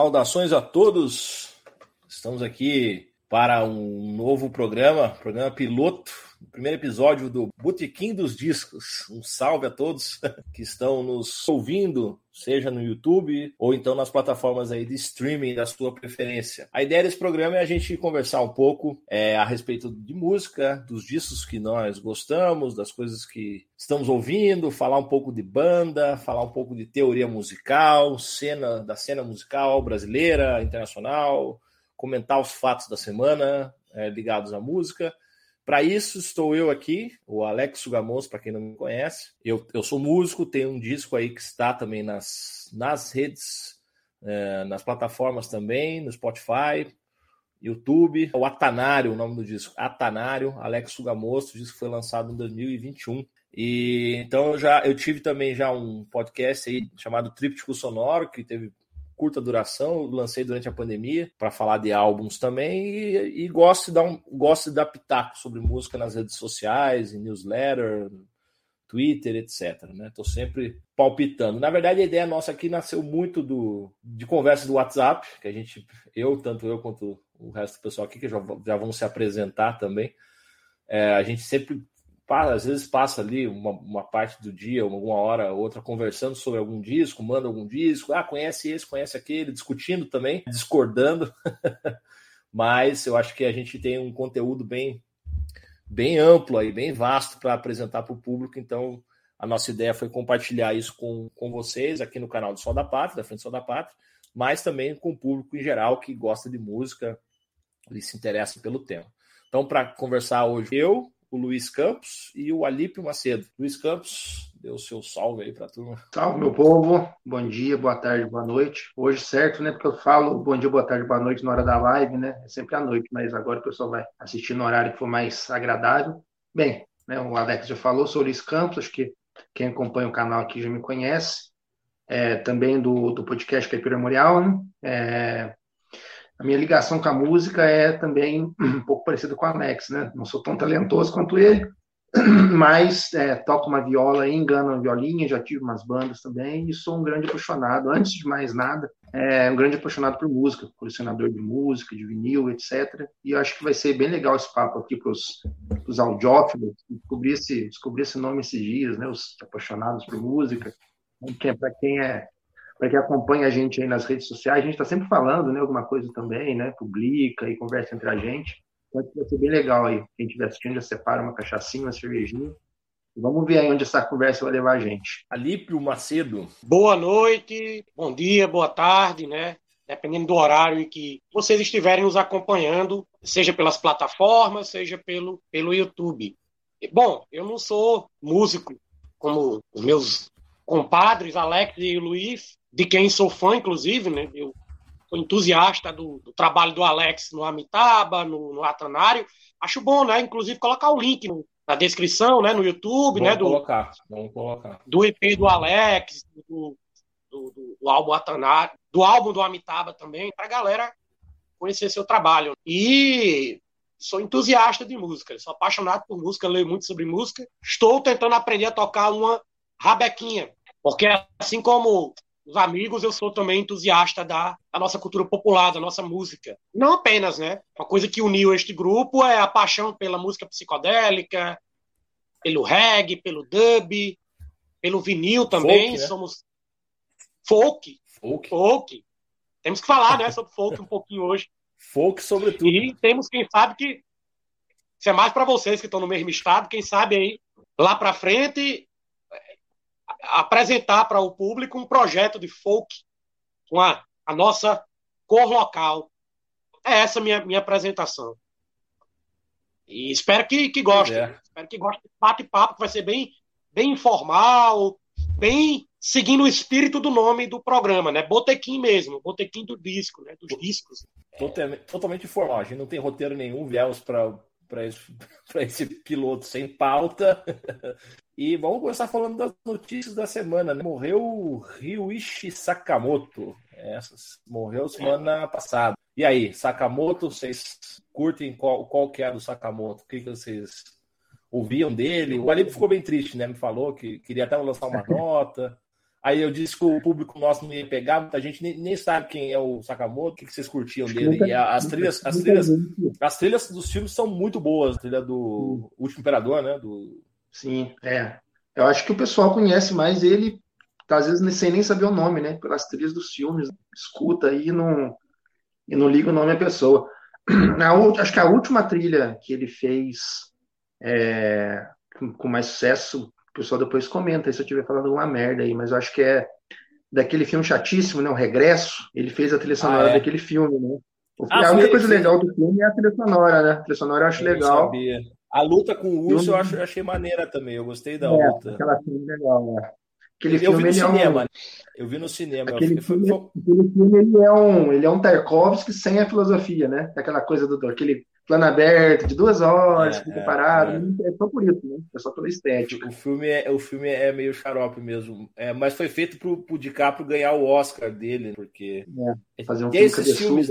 Saudações a todos. Estamos aqui para um novo programa, programa piloto, primeiro episódio do Botequim dos Discos. Um salve a todos que estão nos ouvindo, seja no YouTube ou então nas plataformas aí de streaming da sua preferência. A ideia desse programa é a gente conversar um pouco é, a respeito de música, dos discos que nós gostamos, das coisas que estamos ouvindo, falar um pouco de banda, falar um pouco de teoria musical, cena da cena musical brasileira, internacional, comentar os fatos da semana é, ligados à música. Para isso, estou eu aqui, o Alex Sugamos, para quem não me conhece. Eu, eu sou músico, tenho um disco aí que está também nas, nas redes, é, nas plataformas também, no Spotify, YouTube. O Atanário, o nome do disco, Atanário, Alex Sugamos, o disco foi lançado em 2021. E então eu já eu tive também já um podcast aí chamado Tríptico Sonoro, que teve curta duração, lancei durante a pandemia para falar de álbuns também e, e, gosto de dar um, gosto de dar pitaco sobre música nas redes sociais, em newsletter, Twitter, etc. Né? Sempre palpitando. Na verdade, a ideia nossa aqui nasceu muito do de conversa do WhatsApp, que a gente, eu, tanto eu quanto o resto do pessoal aqui, que já, já vão se apresentar também. É, a gente sempre às vezes passa ali uma, uma, parte do dia, alguma hora outra, conversando sobre algum disco, manda algum disco, ah, conhece esse, conhece aquele, discutindo também, discordando. Mas eu acho que a gente tem um conteúdo bem, bem amplo aí, bem vasto para apresentar para o público, então a nossa ideia foi compartilhar isso com, com vocês aqui no canal do Sol da Pátria, da Frente do Sol da Pátria, mas também com o público em geral que gosta de música e se interessa pelo tema. Então, para conversar hoje, eu, o Luiz Campos e o Alípio Macedo. Luiz Campos, dê o seu salve aí para a turma. Salve, meu povo. Bom dia, boa tarde, boa noite. Hoje, certo, né? Porque eu falo bom dia, boa tarde, boa noite na hora da live, né? É sempre à noite, mas agora o pessoal vai assistir no horário que for mais agradável. Bem, né, o Alex já falou, sou o Luiz Campos, acho que quem acompanha o canal aqui já me conhece. É, também do, do podcast Caipira Memorial, né? É, a minha ligação com a música é também um pouco parecida com o Alex, né? Não sou tão talentoso quanto ele, mas é, toco uma viola, engano uma violinha, já tive umas bandas também e sou um grande apaixonado, antes de mais nada, é um grande apaixonado por música, colecionador de música, de vinil, etc. E acho que vai ser bem legal esse papo aqui para os audiófilos, descobrir esse, descobrir esse nome esses dias, né? Os apaixonados por música, para quem é para quem acompanha a gente aí nas redes sociais, a gente está sempre falando, né, alguma coisa também, né, publica e conversa entre a gente. Então, vai ser bem legal aí. Quem estiver assistindo já separa uma cachaçinha, uma cervejinha. Vamos ver aí onde essa conversa vai levar a gente. Alípio Macedo. Boa noite, bom dia, boa tarde, né? Dependendo do horário em que vocês estiverem nos acompanhando, seja pelas plataformas, seja pelo, pelo YouTube. Bom, eu não sou músico como os meus compadres, Alex e Luiz, de quem sou fã, inclusive, né? Eu sou entusiasta do, do trabalho do Alex no Amitabha, no, no Atanário. Acho bom, né? Inclusive, colocar o link no, na descrição, né? No YouTube, vamos né? Do, colocar, vamos colocar. Do EP do Alex, do, do, do, álbum Atanário, do álbum do Amitabha também, para a galera conhecer seu trabalho. E sou entusiasta de música, sou apaixonado por música, leio muito sobre música. Estou tentando aprender a tocar uma rabequinha, porque assim como os amigos, eu sou também entusiasta da, da, nossa cultura popular, da nossa música. Não apenas, né? Uma coisa que uniu este grupo é a paixão pela música psicodélica, pelo reggae, pelo dub, pelo vinil também. Folk, né? Somos folk, folk. Folk. Temos que falar, né, sobre folk um pouquinho hoje. Folk, sobretudo. E temos, quem sabe, que. Isso é mais para vocês que estão no mesmo estado, quem sabe aí, lá para frente, apresentar para o público um projeto de folk com a, a nossa cor local. É essa minha minha apresentação. E espero que, que gostem. É. Espero que gostem do bate-papo, que vai ser bem, bem informal, bem seguindo o espírito do nome do programa, né? Botequim mesmo, botequim do disco, né? Dos discos. Totalmente, totalmente informal. A gente não tem roteiro nenhum, viemos para para esse, esse piloto sem pauta. E vamos começar falando das notícias da semana. Né? Morreu o Ryuichi Sakamoto. Essas, morreu semana passada. E aí, Sakamoto, vocês curtem qual, qual que é do Sakamoto? O que, que vocês ouviam dele? O Alip ficou bem triste, né? Me falou que queria até lançar uma nota. Aí eu disse que o público nosso não ia pegar, muita gente nem, nem sabe quem é o Sakamoto, o que, que vocês curtiam dele. As trilhas, as trilhas, as trilhas dos filmes são muito boas. A trilha do Último Imperador, né? Do... Sim, é. Eu acho que o pessoal conhece mais ele, tá, às vezes sem nem saber o nome, né? Pelas trilhas dos filmes. Escuta aí e não, e não liga o nome à pessoa. A, acho que a última trilha que ele fez é, com mais sucesso o pessoal depois comenta se eu estiver falando alguma merda aí, mas eu acho que é daquele filme chatíssimo, né? O Regresso. Ele fez a trilha sonora ah, é? daquele filme, né? Ah, a única coisa legal do filme é a trilha sonora, né? A trilha sonora eu acho eu legal. Sabia. A luta com o urso eu, acho, eu achei maneira também. Eu gostei da é, luta. Aquela filme legal, né? Aquele eu filme, vi no cinema. É um... Eu vi no cinema. Aquele, filme, foi... aquele filme ele é um, ele é um Tarkovsky sem a filosofia, né? Aquela coisa do aquele plano aberto de duas horas, é, fica é, parado. É. é. só por isso, né? É só pela estética. O filme é, o filme é meio xarope mesmo. É, mas foi feito pro, pro DiCaprio ganhar o Oscar dele, porque. É, fazer um tem esses filmes.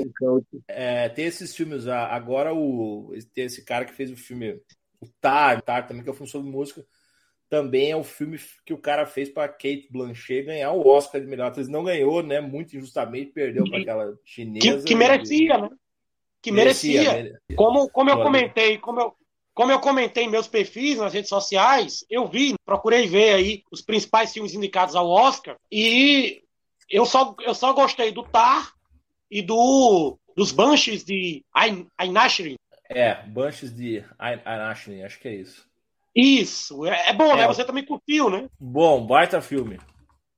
é, tem esses filmes. Agora o, tem esse cara que fez o filme. O Tar, Tar também, que é um filme sobre música. Também é o filme que o cara fez para Kate Blanchett ganhar o Oscar de melhor atriz. Não ganhou, né? Muito injustamente, perdeu para aquela chinesa. Que, que merecia, né? Que merecia. merecia. Como, como eu comentei, como eu, como eu comentei em meus perfis nas redes sociais, eu vi, procurei ver aí os principais filmes indicados ao Oscar e eu só, eu só gostei do Tar e do dos Banshees de Ainashrin. É, Banshees de Ainashrin, acho que é isso. Isso, é, é bom, né? é, né? Você também curtiu, né? Bom, baita filme.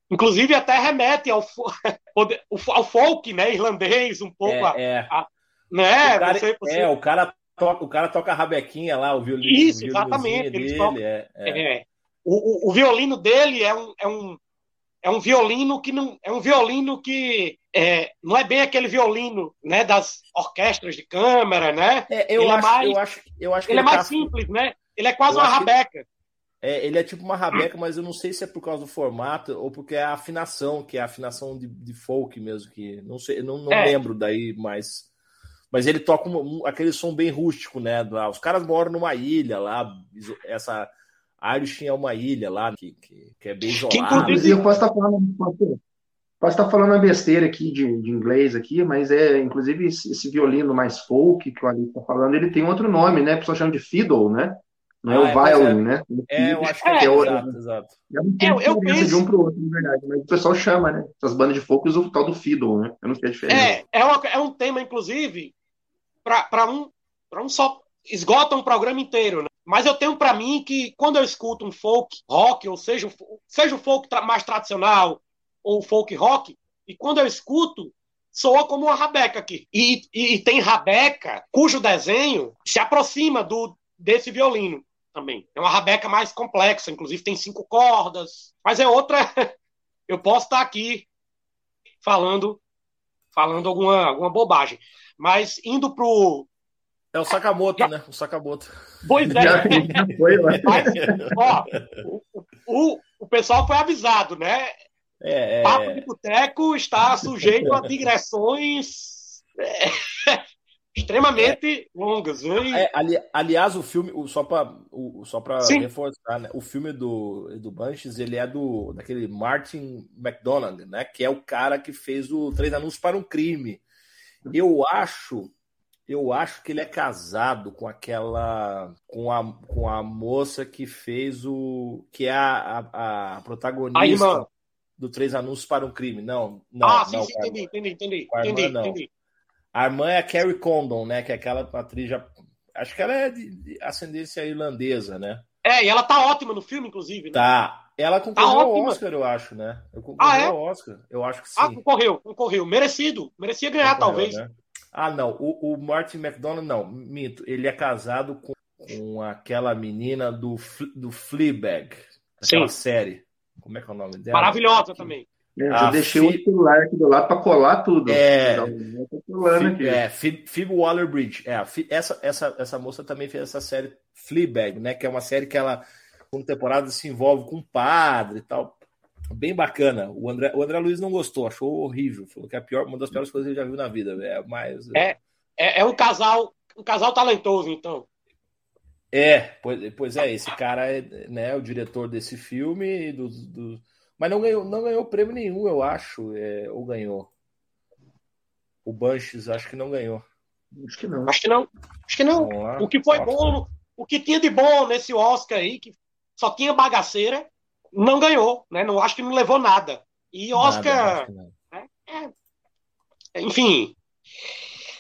Inclusive até remete ao, ao folk, né, irlandês, um pouco é, a, é. a, né? O cara, você, você... É, o cara toca, o cara toca a rabequinha lá, o violino. Isso, o exatamente. Dele, tocam, é, é. É. O, o, o, violino dele é um, é um, é um violino que não é um violino que é, não é bem aquele violino né, das orquestras de câmara, né? É, eu, ele acho, é mais, eu acho, eu acho ele, ele é mais tá... simples, né? Ele é quase eu uma rabeca. É, ele é tipo uma rabeca, mas eu não sei se é por causa do formato ou porque é a afinação, que é a afinação de, de folk mesmo, que não sei, não, não é. lembro daí, mas mas ele toca um, um, aquele som bem rústico, né? Lá. Os caras moram numa ilha lá, essa Irish é uma ilha lá que, que, que é bem isolada. Inclusive, eu posso estar falando, posso estar falando uma besteira aqui de, de inglês aqui, mas é inclusive esse, esse violino mais folk que o Ali está falando, ele tem outro nome, né? O pessoal chama de fiddle, né? Não é ah, o é, violin, é. né? É, eu acho que é, é o, exato, exato. É, eu, eu penso... de um para o outro, na verdade, mas o pessoal chama, né? Essas bandas de folk usam o tal do fiddle, né? Eu não sei a diferença. É, é, uma, é um tema, inclusive, para um, um só. Esgota um programa inteiro, né? Mas eu tenho para mim que quando eu escuto um folk rock, ou seja, seja o folk mais tradicional ou folk rock, e quando eu escuto, soa como uma rabeca aqui. E, e, e, tem rabeca cujo desenho se aproxima do desse violino também. É uma rabeca mais complexa, inclusive tem cinco cordas, mas é outra. eu posso estar aqui falando falando alguma, alguma bobagem. Mas indo pro. É o Sakamoto, Já... né? O Sakamoto. Pois é. Já, foi, Mas, ó, o, o, o pessoal foi avisado, né? É, é... Papo de Boteco está sujeito a digressões é, extremamente longas. É, ali, aliás, o filme, só para só reforçar, né? o filme do, do Banshees, ele é do daquele Martin McDonagh, né? Que é o cara que fez o Três Anúncios para um Crime. Eu acho, eu acho que ele é casado com aquela, com a, com a moça que fez o, que é a, a, a protagonista do Três Anúncios para um Crime. Não, não. Ah, sim, não, sim, entendi, entendi, entendi, entendi, entendi. A irmã é a Carrie Condon, né? Que é aquela atriz já, acho que ela é de, ascendência irlandesa, né? É, e ela tá ótima no filme, inclusive. Né? Tá. Ela concorreu tá ao Oscar, eu acho, né? Eu concorreu ah, é? ao Oscar. Eu acho que ah, sim. Ah, concorreu, concorreu. Merecido. Merecia ganhar, concorreu, talvez. Né? Ah, não. O, o Martin McDonald, não. Minto. Ele é casado com, com aquela menina do, do Fleabag. Aquela sim. série. Como é que é o nome dela? Maravilhosa também. É, eu ah, deixei o celular aqui do lado para colar tudo. É, Phoebe, é Phoebe Waller-Bridge. É, essa, essa, essa moça também fez essa série Fleabag, né? Que é uma série que ela, com temporada, se envolve com um padre e tal. Bem bacana. O André, o André Luiz não gostou, achou horrível. Falou que é a pior, uma das piores coisas que ele já viu na vida. É, mais... é, é, é um casal um casal talentoso, então. É, pois, pois é, esse cara é né, o diretor desse filme, do, do Mas não ganhou, não ganhou prêmio nenhum, eu acho. É, ou ganhou? O Bunches, acho que não ganhou. Acho que não. Acho que não. Acho que não. O que foi bom, o que tinha de bom nesse Oscar aí, que só tinha bagaceira, não ganhou, né? Não acho que não levou nada. E Oscar, nada, né? é, enfim,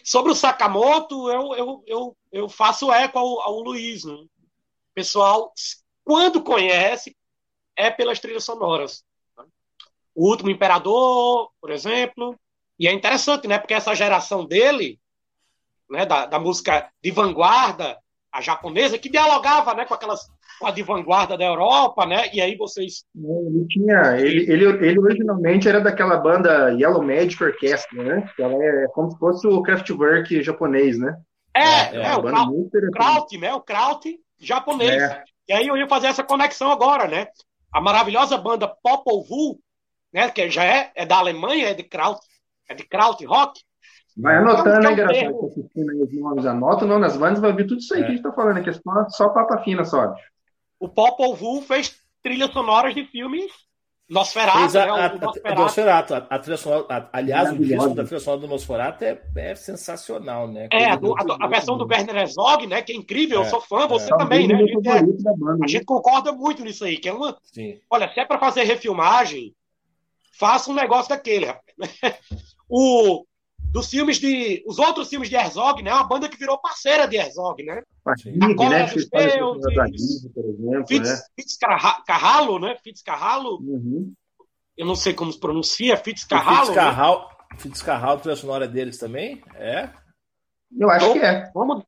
sobre o Sakamoto, eu, eu, eu, eu faço eco ao, ao Luiz. Né? Pessoal, quando conhece, é pelas trilhas sonoras. O Último Imperador, por exemplo. E é interessante, né? Porque essa geração dele, né, da, da música de vanguarda, a japonesa, que dialogava né, com aquelas com a de vanguarda da Europa, né? E aí vocês. Ele tinha. Ele, ele, ele originalmente era daquela banda Yellow Magic Orchestra, né? Que ela é como se fosse o Kraftwerk japonês, né? É, é, é, o, Kraut, Kraut, né? O Kraut japonês. É. E aí eu ia fazer essa conexão agora, né? A maravilhosa banda Popol Vuh, né? Que já é, é da Alemanha, é de Kraut, é de Kraut Rock. Vai anotando, hein, engraçado, tá assistindo aí os nomes, anota o nome das bandas, vai ver tudo isso aí é. que a gente tá falando aqui, é só, só papa fina, só. O Popol Vuh fez trilhas sonoras de filmes Nosferatu, a, né? A, a, Nosferatu. A, trilha sonora, aliás, o disco da trilha sonora do Nosferatu é, é sensacional, né? É, a, a, versão do Werner Herzog, né? Que é incrível, é, eu sou fã, você é. também, né? A gente, é, a né? gente, concorda muito nisso aí, que é uma... Sim. Olha, se é para fazer refilmagem, faça um negócio daquele, o, dos filmes de. Os outros filmes de Herzog, né? Uma banda que virou parceira de Herzog, né? Cola né? dos Deuses, Fitz, né? Fitz Carralo, né? Fitz Carralo. Uhum. Eu não sei como se pronuncia, Fitz Carralo. Fitz Carralo, né? Fitz Carralo, trilha sonora deles também? É? Eu acho então, que é. Vamos,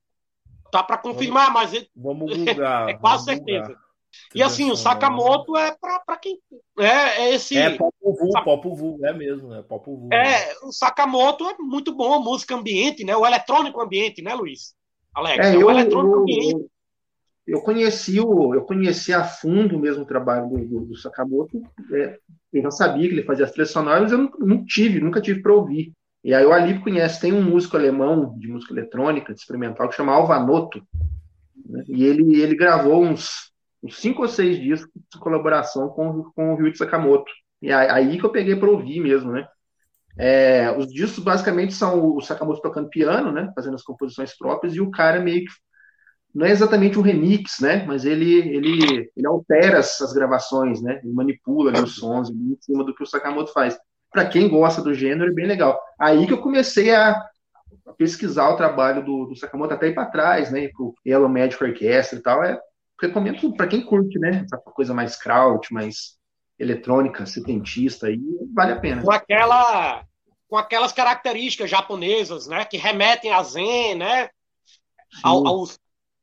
tá para confirmar, vamos, mas vamos bugar, é quase certeza. E assim, o Sakamoto é para quem. É, é esse. É Popovu, Sa... Popovu, é mesmo, é Popovu. É, né? o Sakamoto é muito bom, música ambiente, né? O eletrônico ambiente, né, Luiz? Alex, é, é eu, o eletrônico eu, ambiente. Eu, conheci o, eu conheci a fundo mesmo o trabalho do, do, do Sakamoto. É, eu já sabia que ele fazia as trilhas sonoras, eu não, não tive, nunca tive para ouvir. E aí o Ali conhece, tem um músico alemão de música eletrônica, de experimental, que chama Alvanoto. Né? E ele, ele gravou uns uns cinco ou seis discos de colaboração com, com o Ryuichi Sakamoto. E aí que eu peguei para ouvir mesmo, né? É, os discos basicamente são o Sakamoto tocando piano, né? Fazendo as composições próprias, e o cara meio que. Não é exatamente um remix, né? Mas ele, ele, ele altera as gravações, né? Ele manipula ali, os sons em cima do que o Sakamoto faz. Para quem gosta do gênero, é bem legal. Aí que eu comecei a, a pesquisar o trabalho do, do Sakamoto, até ir para trás, né? Pro Yellow Magic Orchestra e tal. É, recomendo para quem curte, né? Essa coisa mais kraut, mais eletrônica, setentista, aí vale a pena. Com aquela com aquelas características japonesas, né, que remetem a Zen, né, ao, ao,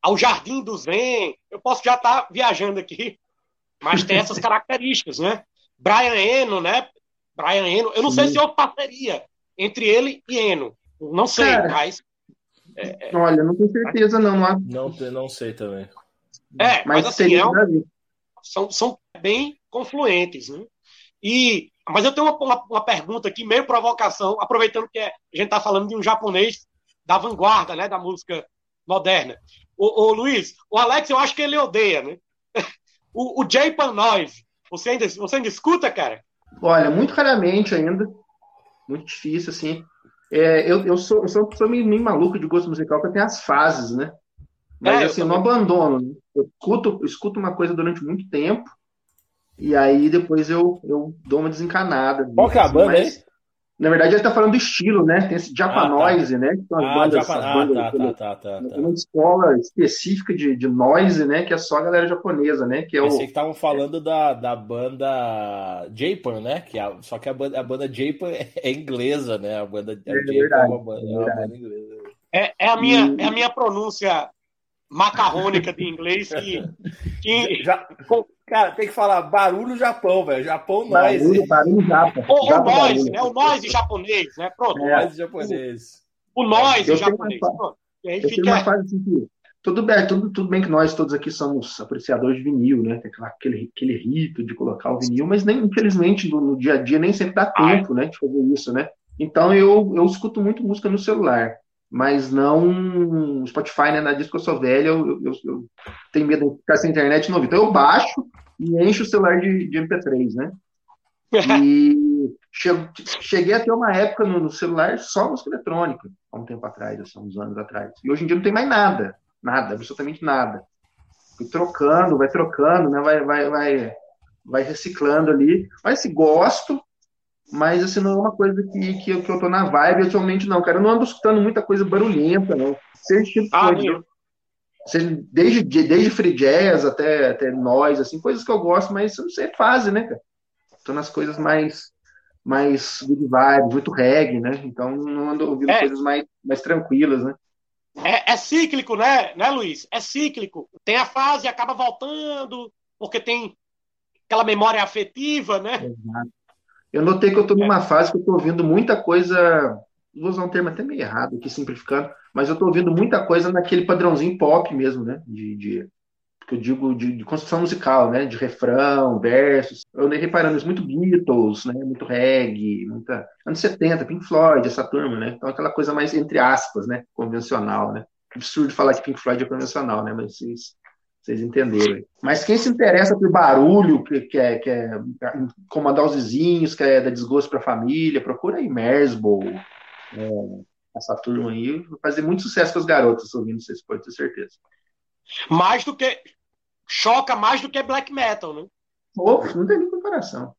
ao, jardim do Zen. Eu posso já estar tá viajando aqui, mas tem essas características, né? Brian Eno, né? Brian Eno, eu não Sim. sei se houve parceria entre ele e Eno, não sei, Cara, mas é, é, Olha, não tenho certeza não. Não, não sei também. É, mas, assim, é um, são, são bem confluentes, né? E, mas eu tenho uma, uma, uma, pergunta aqui, meio provocação, aproveitando que é, a gente está falando de um japonês da vanguarda, né, da música moderna. O, o Luiz, o Alex, eu acho que ele odeia, né? O, o Japan Noise, você ainda, você ainda escuta, cara? Olha, muito raramente ainda. Muito difícil, assim. É, eu, eu, sou, eu sou uma pessoa meio, meio maluca de gosto musical, porque tem as fases, né? Mas é, assim, eu, não abandono. Né? Eu escuto, escuto uma coisa durante muito tempo e aí depois eu, eu dou uma desencanada. Qual que é a assim, banda aí? Na verdade, ele está falando do estilo, né? Tem esse Japanoise, ah, tá. né? Que são as ah, bandas, Japan... ah, bandas, tá, tá, tá, tá, tá. Uma escola específica de, de noise, né? Que é só a galera japonesa, né? Que é Pensei o... que estavam falando da, da banda Japan, né? Que a, só que a banda, a banda Japan é inglesa, né? A banda a é, Japan é uma banda, é uma banda inglesa. É, é, a minha, e... é a minha pronúncia macarrônica de inglês que. que... Já, cara, tem que falar barulho Japão, velho. Japão nós. Barulho, barulho Japão. Ou o noise, né? O noise japonês, né? Pronto. É. Noise japonês. O, o noise japonês. Uma, e aí fica... uma fase assim que. Tudo bem, tudo, tudo bem que nós todos aqui somos apreciadores de vinil, né? Tem aquele, aquele rito de colocar o vinil, mas nem, infelizmente no, no dia a dia nem sempre dá tempo, Ai. né? De fazer isso, né? Então eu, eu escuto muito música no celular mas não Spotify, né? Na disco eu sou velho, eu, eu, eu, tenho medo de ficar sem internet novo. Então eu baixo e encho o celular de, de MP3, né? E cheguei a ter uma época no, no, celular só música eletrônica, há um tempo atrás, há uns anos atrás. E hoje em dia não tem mais nada, nada, absolutamente nada. Fui trocando, vai trocando, né? vai, vai, vai, vai reciclando ali. Mas se gosto, mas assim, não é uma coisa que, que, eu, que eu tô na vibe atualmente, não, cara. Eu não ando escutando muita coisa barulhenta, não. Seja tipo ah, coisa, seja, desde, desde free jazz até, até nós, assim, coisas que eu gosto, mas não sei, é fase, né, cara? Tô nas coisas mais mais vibe, muito reggae, né? Então não ando ouvindo é. coisas mais, mais tranquilas, né? É, é, cíclico, né, né, Luiz? É cíclico. Tem a fase e acaba voltando, porque tem aquela memória afetiva, né? Exato. Eu notei que eu estou numa é. fase que eu estou ouvindo muita coisa, vou usar um termo até meio errado aqui, simplificando, mas eu estou ouvindo muita coisa naquele padrãozinho pop mesmo, né? De, de que eu digo de, de, construção musical, né? De refrão, versos. Eu andei reparando isso muito Beatles, né? Muito reggae, muita anos 70, Pink Floyd, essa turma, né? Então aquela coisa mais entre aspas, né? Convencional, né? Absurdo falar que Pink Floyd é convencional, né? Mas vocês, vocês entenderam. Mas quem se interessa por barulho, que, que, é, que é incomodar os vizinhos, que é dar desgosto para a família, procura aí Mersbow, é, essa turma aí, vai fazer muito sucesso com as garotas ouvindo, vocês podem ter certeza. Mais do que choca mais do que black metal, né? Oh, não tem nem comparação.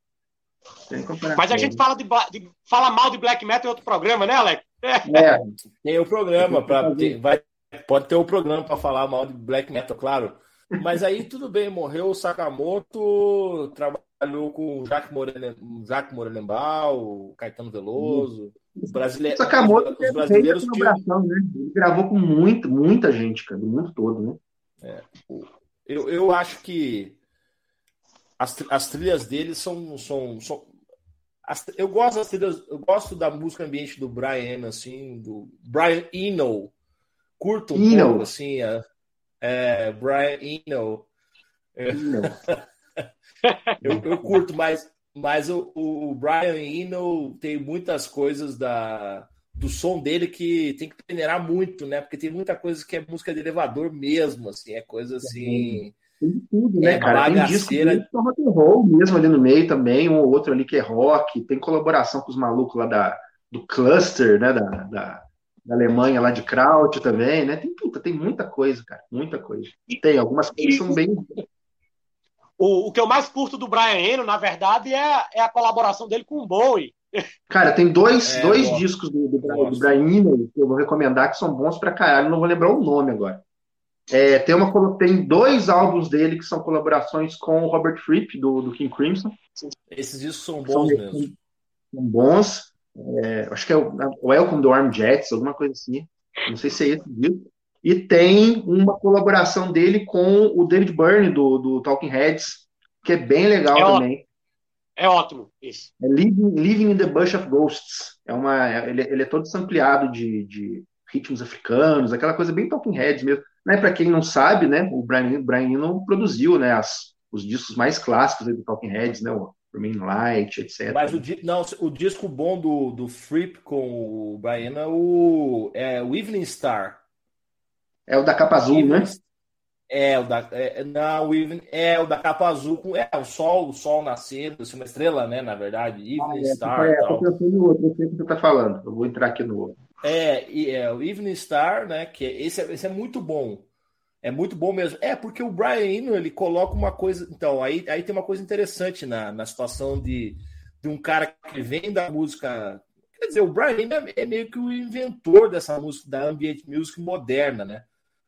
Tem comparação. Mas a gente fala, de, de, fala mal de black metal em outro programa, né, Alex? É. Tem o programa, pra, ter, vai, pode ter o um programa para falar mal de black metal, claro. Mas aí tudo bem, morreu o Sakamoto, trabalhou com o Jacques Morelenbaum, Caetano Veloso. Os brasileiros. Sakamoto os brasileiros que... né? Ele gravou com muito, muita gente, cara, do mundo todo, né? É. Eu, eu acho que as, as trilhas dele são. são, são as, eu gosto das trilhas, eu gosto da música ambiente do Brian, assim, do Brian Eno. Curto um Eno. pouco, assim, a, é, Brian Eno. Eu, eu curto, mas, mas o, o Brian Eno tem muitas coisas da, do som dele que tem que peneirar muito, né? Porque tem muita coisa que é música de elevador mesmo, assim, é coisa assim. Tem tudo, né, é cara? Tem disco rock and roll mesmo ali no meio também, um ou outro ali que é rock, tem colaboração com os malucos lá da, do cluster, né? Da, da, da Alemanha lá de Kraut também, né? Tem puta, tem muita coisa, cara, muita coisa. Tem algumas coisas que são bem. O, o que eu mais curto do Brian Eno, na verdade, é, é a colaboração dele com o Bowie. Cara, tem dois, é, dois discos do, do, do Brian Eno que eu vou recomendar que são bons pra caralho, não vou lembrar o nome agora. É, tem, uma, tem dois álbuns dele que são colaborações com o Robert Fripp, do, do King Crimson. Esses discos são bons são, mesmo. São bons. É, acho que é o Welcome do Arm Jets, alguma coisa assim. Não sei se é esse disco. E tem uma colaboração dele com o David Byrne, do, do Talking Heads, que é bem legal é também. É ótimo, isso. É Living, Living in the Bush of Ghosts. É uma, ele, ele é todo sampleado de, de ritmos africanos, aquela coisa bem Talking Heads mesmo. Né, Para quem não sabe, né, o Brian, Brian Eno produziu né, as, os discos mais clássicos do Talking Heads, né, o Remain Light, etc. Mas o, não, o disco bom do, do Fripp com o Brian é o, é o Evening Star. É o da capa azul, Evening, né? É, o da, é, não, o Evening, é o da capa azul com é, o sol, o sol nascendo, assim, uma estrela, né, na verdade, Evening ah, é, Star. É, tal. eu no outro, eu sei o que você está falando. Eu vou entrar aqui no outro. É, e é o Evening Star, né? Que é, esse, é, esse é muito bom. É muito bom mesmo. É, porque o Brian Eno, ele coloca uma coisa. Então, aí, aí tem uma coisa interessante na, na situação de, de um cara que vem da música. Quer dizer, o Brian Eno é, é meio que o inventor dessa música, da ambient music moderna, né?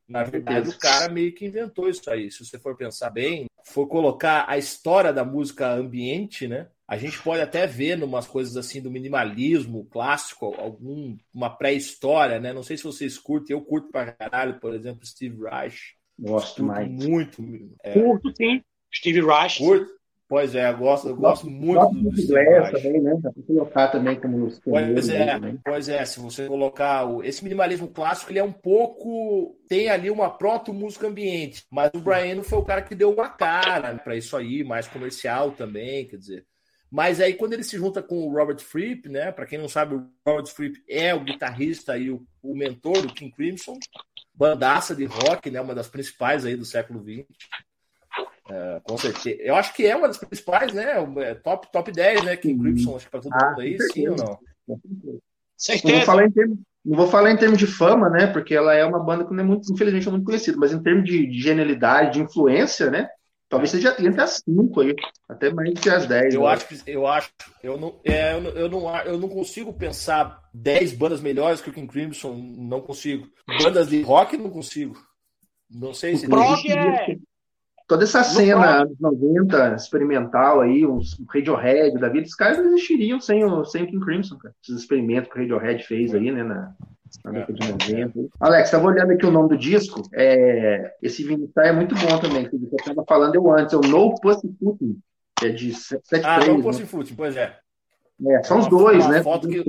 Na verdade, o cara meio que inventou isso aí. Se você for pensar bem, for colocar a história da música ambiente, né? A gente pode até ver numas coisas assim do minimalismo clássico, algum, uma pré-história, né? Não sei se vocês curtem, eu curto pra caralho, por exemplo, Steve Reich. Gosto mais. Muito. É, curto, sim. Steve Reich. Curto. Pois é, eu gosto, eu gosto, muito do Steve também, né? Dá pra colocar também como nos Pois é, né? pois é, se você colocar o, esse minimalismo clássico, ele é um pouco tem ali uma proto-música ambiente, mas o Brian foi o cara que deu uma cara para isso aí, mais comercial também, quer dizer. Mas aí, quando ele se junta com o Robert Fripp, né? Para quem não sabe, o Robert Fripp é o guitarrista e o, o mentor do King Crimson, bandaça de rock, né? Uma das principais aí do século XX. Uh, com certeza. Eu acho que é uma das principais, né? É top, top 10, né? King Crimson, acho que para todo ah, mundo aí, sim ou não? Certeza. Não vou, falar em termos, não vou falar em termos de fama, né? Porque ela é uma banda que não é muito, infelizmente, é muito conhecida, mas em termos de, de genialidade, de influência, né? Talvez seja entre as 5 aí, até mais que as 10. Eu né? acho que eu acho, eu não, é, eu, não, eu, não, eu não consigo pensar 10 bandas melhores que o King Crimson, não consigo. Bandas de rock não consigo. Não sei se. O prog é, toda essa cena anos 90 experimental aí, uns Radiohead da vida, os caras não existiriam sem o, sem o King Crimson, cara. Esses experimentos que o Radiohead fez aí, né, na, na década de 90. Alex, estava olhando aqui o nome do disco, é, esse vinil é muito bom também, que você estava falando eu antes, é o No Pussyfooting, que é de 73. Ah, No né? Pussyfooting, pois é. É, são os dois, né? Foto que,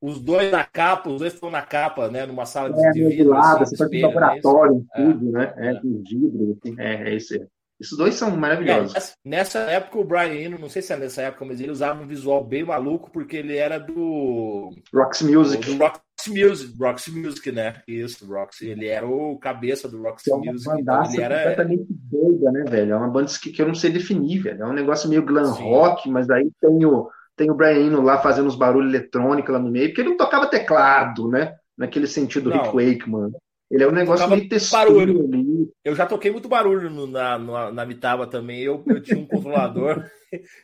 os dois na capa, os dois estão na capa, né? Numa sala de, é, de vidro. Lado, assim, você um laboratório, é tudo, né? É, é. vidro, assim, é, é isso aí. Esses dois são maravilhosos. É, nessa época, o Brian Eno, não sei se é nessa época, mas ele usava um visual bem maluco, porque ele era do. Roxy Music. Do Roxy Music, Roxy Music, né? Isso, Roxy. Ele era o cabeça do Roxy é uma Music. Então ele era completamente doida, né, velho? É uma banda que, que eu não sei definir, velho. É um negócio meio glam Sim. rock, mas aí tem o tem o Brian Eno lá fazendo os barulhos eletrônicos lá no meio, porque ele não tocava teclado, né? Naquele sentido Rick Wakeman. Ele é um negócio meio barulho. Ali. Eu já toquei muito barulho no, na, na, na Mitaba também. Eu, eu tinha um controlador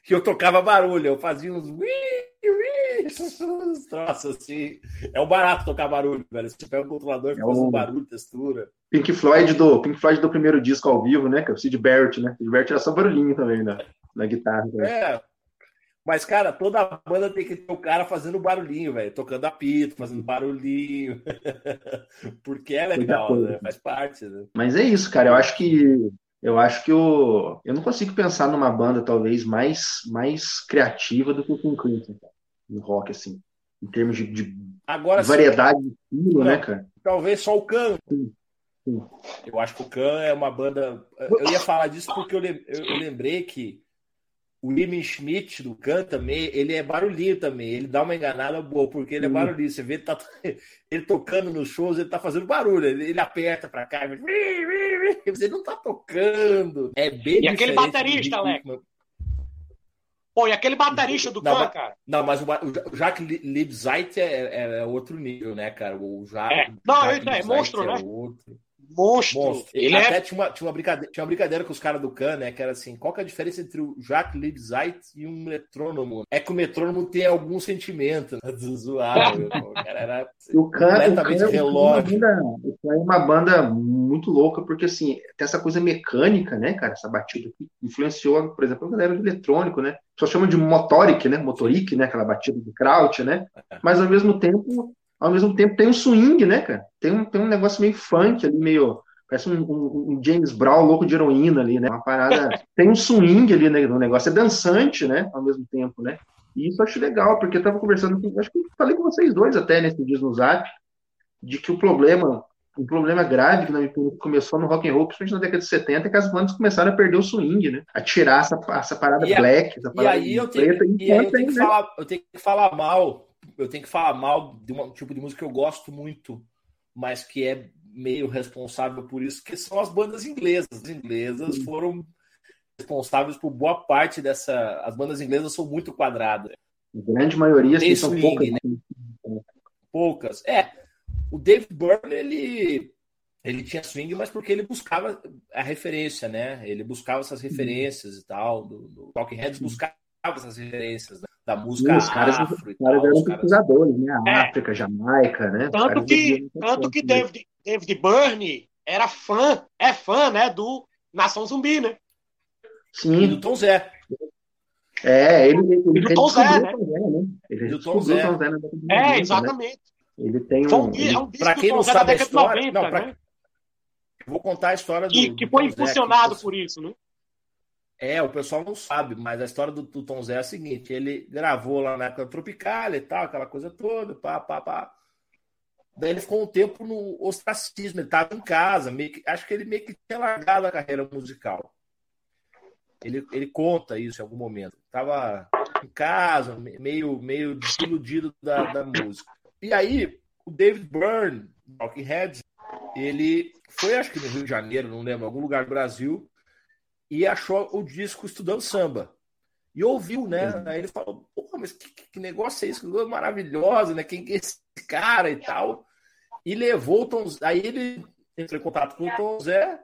que eu tocava barulho. Eu fazia uns. Nossa, assim. É um barato tocar barulho, velho. Você pega o controlador é faz um barulho, textura. Pink Floyd do Pink Floyd do primeiro disco ao vivo, né? Que é o Sid Barrett, né? Sid Barrett era só barulhinho também na, na guitarra. Né? É. Mas, cara, toda banda tem que ter o cara fazendo barulhinho, velho. Tocando apito, fazendo barulhinho. Porque é legal, né? Faz parte, né? Mas é isso, cara. Eu acho que. Eu acho que eu, eu não consigo pensar numa banda, talvez, mais, mais criativa do que o King Crimson, no rock, assim. Em termos de, de Agora, variedade sim. de estilo, né, cara? Talvez só o Can. Sim. Sim. Eu acho que o Can é uma banda. Eu ia falar disso porque eu lembrei que o William Schmidt do Khan também, ele é barulhinho também. Ele dá uma enganada boa, porque ele é barulhinho. Você vê ele, tá, ele tocando nos shows, ele tá fazendo barulho. Ele, ele aperta pra cá, mas ele não tá tocando. É bem E aquele baterista, Alex? Pô, e aquele baterista do Khan, cara? Não, mas o, o Jacques Libzeit é, é, é, outro nível, né, cara? O Jacques, é. Não, ele é monstro, é né? Outro monstro. monstro. Ele Até é... tinha, uma, tinha, uma brincadeira, tinha uma brincadeira com os caras do Khan, né? Que era assim: qual que é a diferença entre o Jacques Libzeit e um metrônomo? É que o metrônomo tem algum sentimento, né? Zoado. o cara era o Khan, completamente o Khan relógio. É uma, banda, é uma banda muito louca, porque assim, tem essa coisa mecânica, né, cara? Essa batida que influenciou, por exemplo, a galera do eletrônico, né? Só chama de motoric, né? Motoric, né? Aquela batida do Kraut, né? É. Mas ao mesmo tempo ao mesmo tempo tem um swing, né, cara? Tem um, tem um negócio meio funk ali, meio. Parece um, um, um James Brown louco de heroína ali, né? Uma parada. tem um swing ali né, no negócio, é dançante, né? Ao mesmo tempo, né? E isso eu acho legal, porque eu tava conversando com. Acho que falei com vocês dois até nesse dia no zap, de que o problema. Um problema grave que na minha começou no rock and roll, principalmente na década de 70, é que as bandas começaram a perder o swing, né? A tirar essa, essa parada e black, essa parada e aí eu tenho, preta. E aí eu tenho, que né? falar, eu tenho que falar mal eu tenho que falar mal de um tipo de música que eu gosto muito, mas que é meio responsável por isso, que são as bandas inglesas. As inglesas foram responsáveis por boa parte dessa. As bandas inglesas são muito quadradas. A grande maioria sim, são poucas. Né? Poucas. É. O David Byrne, ele, ele tinha swing, mas porque ele buscava a referência, né? Ele buscava essas referências e tal. Do, do Talking Heads buscava essas referências. Da música Sim, os caras, afro os caras eram pesquisadores, né? A é. África, Jamaica, né? Tanto que, tanto que David, David Byrne era fã, é fã, né, do Nação Zumbi, né? Sim. E do Tom Zé. É, ele, ele, ele, do Tom Zé, né? né? Ele do Tom Zé. Tom Zé é, né? exatamente. Né? Ele tem um... Ele, é um para quem não sabe a história, 90, não, pra... né? Vou contar a história do que, que foi impulsionado por isso, né? É, o pessoal não sabe, mas a história do, do Tom Zé é a seguinte: ele gravou lá na época tropical e tal, aquela coisa toda, pá, pá, pá. Daí ele ficou um tempo no ostracismo, ele estava em casa, que, acho que ele meio que tinha largado a carreira musical. Ele, ele conta isso em algum momento. Estava em casa, meio, meio desiludido da, da música. E aí, o David Byrne, Talking Heads, ele foi, acho que no Rio de Janeiro, não lembro, algum lugar do Brasil, e achou o disco estudando samba. E ouviu, né? Uhum. Aí ele falou, porra, mas que, que negócio é isso? Que coisa maravilhosa, né? Quem é esse cara e tal? E levou o Tom Aí ele entrou em contato com o Tom Zé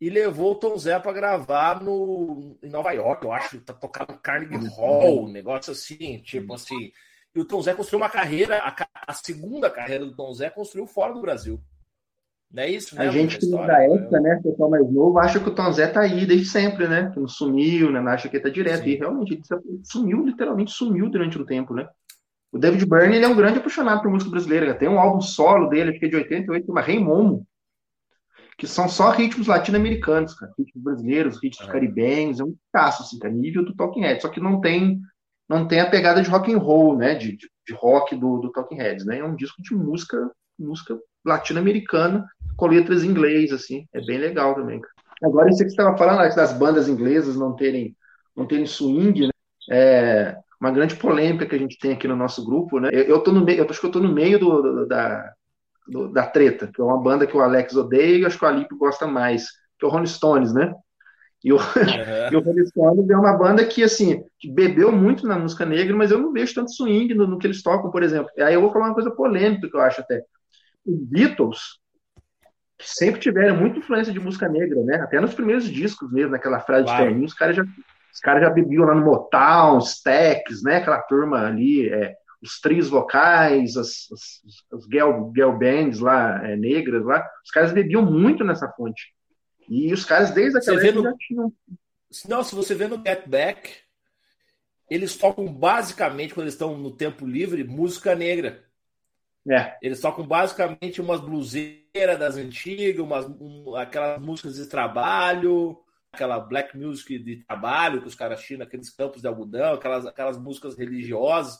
e levou o Tom Zé para gravar no, em Nova York, eu acho, tá tocando Carnegie Hall, um negócio assim, tipo assim. E o Tom Zé construiu uma carreira, a, a segunda carreira do Tom Zé construiu fora do Brasil. Não é isso, né? A gente que da época, né, pessoal mais novo, acha que o Tom Zé tá aí desde sempre, né? Que não sumiu, né? Acha que ele tá direto. Sim. E realmente ele sumiu, literalmente sumiu durante um tempo, né? O David Byrne ele é um grande apaixonado por música brasileira. Tem um álbum solo dele, acho que é de 88, chama Rei Momo, que são só ritmos latino-americanos, cara. Ritmos brasileiros, ritmos é. caribenhos, é um caço, assim, tá? Nível do Talking Heads. Só que não tem, não tem a pegada de rock and roll, né? De, de, de rock do, do Talking Heads, né? É um disco de música, música latino-americana com letras em inglês, assim. É bem legal também. Agora, isso que você estava falando, das bandas inglesas não terem, não terem swing, né? É uma grande polêmica que a gente tem aqui no nosso grupo, né? Eu, eu tô no meio, eu acho que eu tô no meio do, do, da, do, da treta, que é uma banda que o Alex odeia e acho que o Alipe gosta mais, que é o Rolling Stones, né? E o, uhum. e o Rolling Stones é uma banda que, assim, que bebeu muito na música negra, mas eu não vejo tanto swing no, no que eles tocam, por exemplo. Aí eu vou falar uma coisa polêmica que eu acho até. Os Beatles sempre tiveram muita influência de música negra, né? Até nos primeiros discos mesmo, naquela frase claro. de terninho, os caras já, os caras já bebiam lá no Motown, Stax, né? Aquela turma ali, é, os trios vocais, as, as, as girl, girl bands lá, é, negras lá, os caras bebiam muito nessa fonte. E os caras, desde aquela época, no... já tinham. Não, se você vê no Get Back, eles tocam basicamente, quando eles estão no tempo livre, música negra. É. Eles tocam basicamente umas bluseiras das antigas, umas, um, aquelas músicas de trabalho, aquela black music de trabalho que os caras tinham naqueles campos de algodão, aquelas, aquelas músicas religiosas.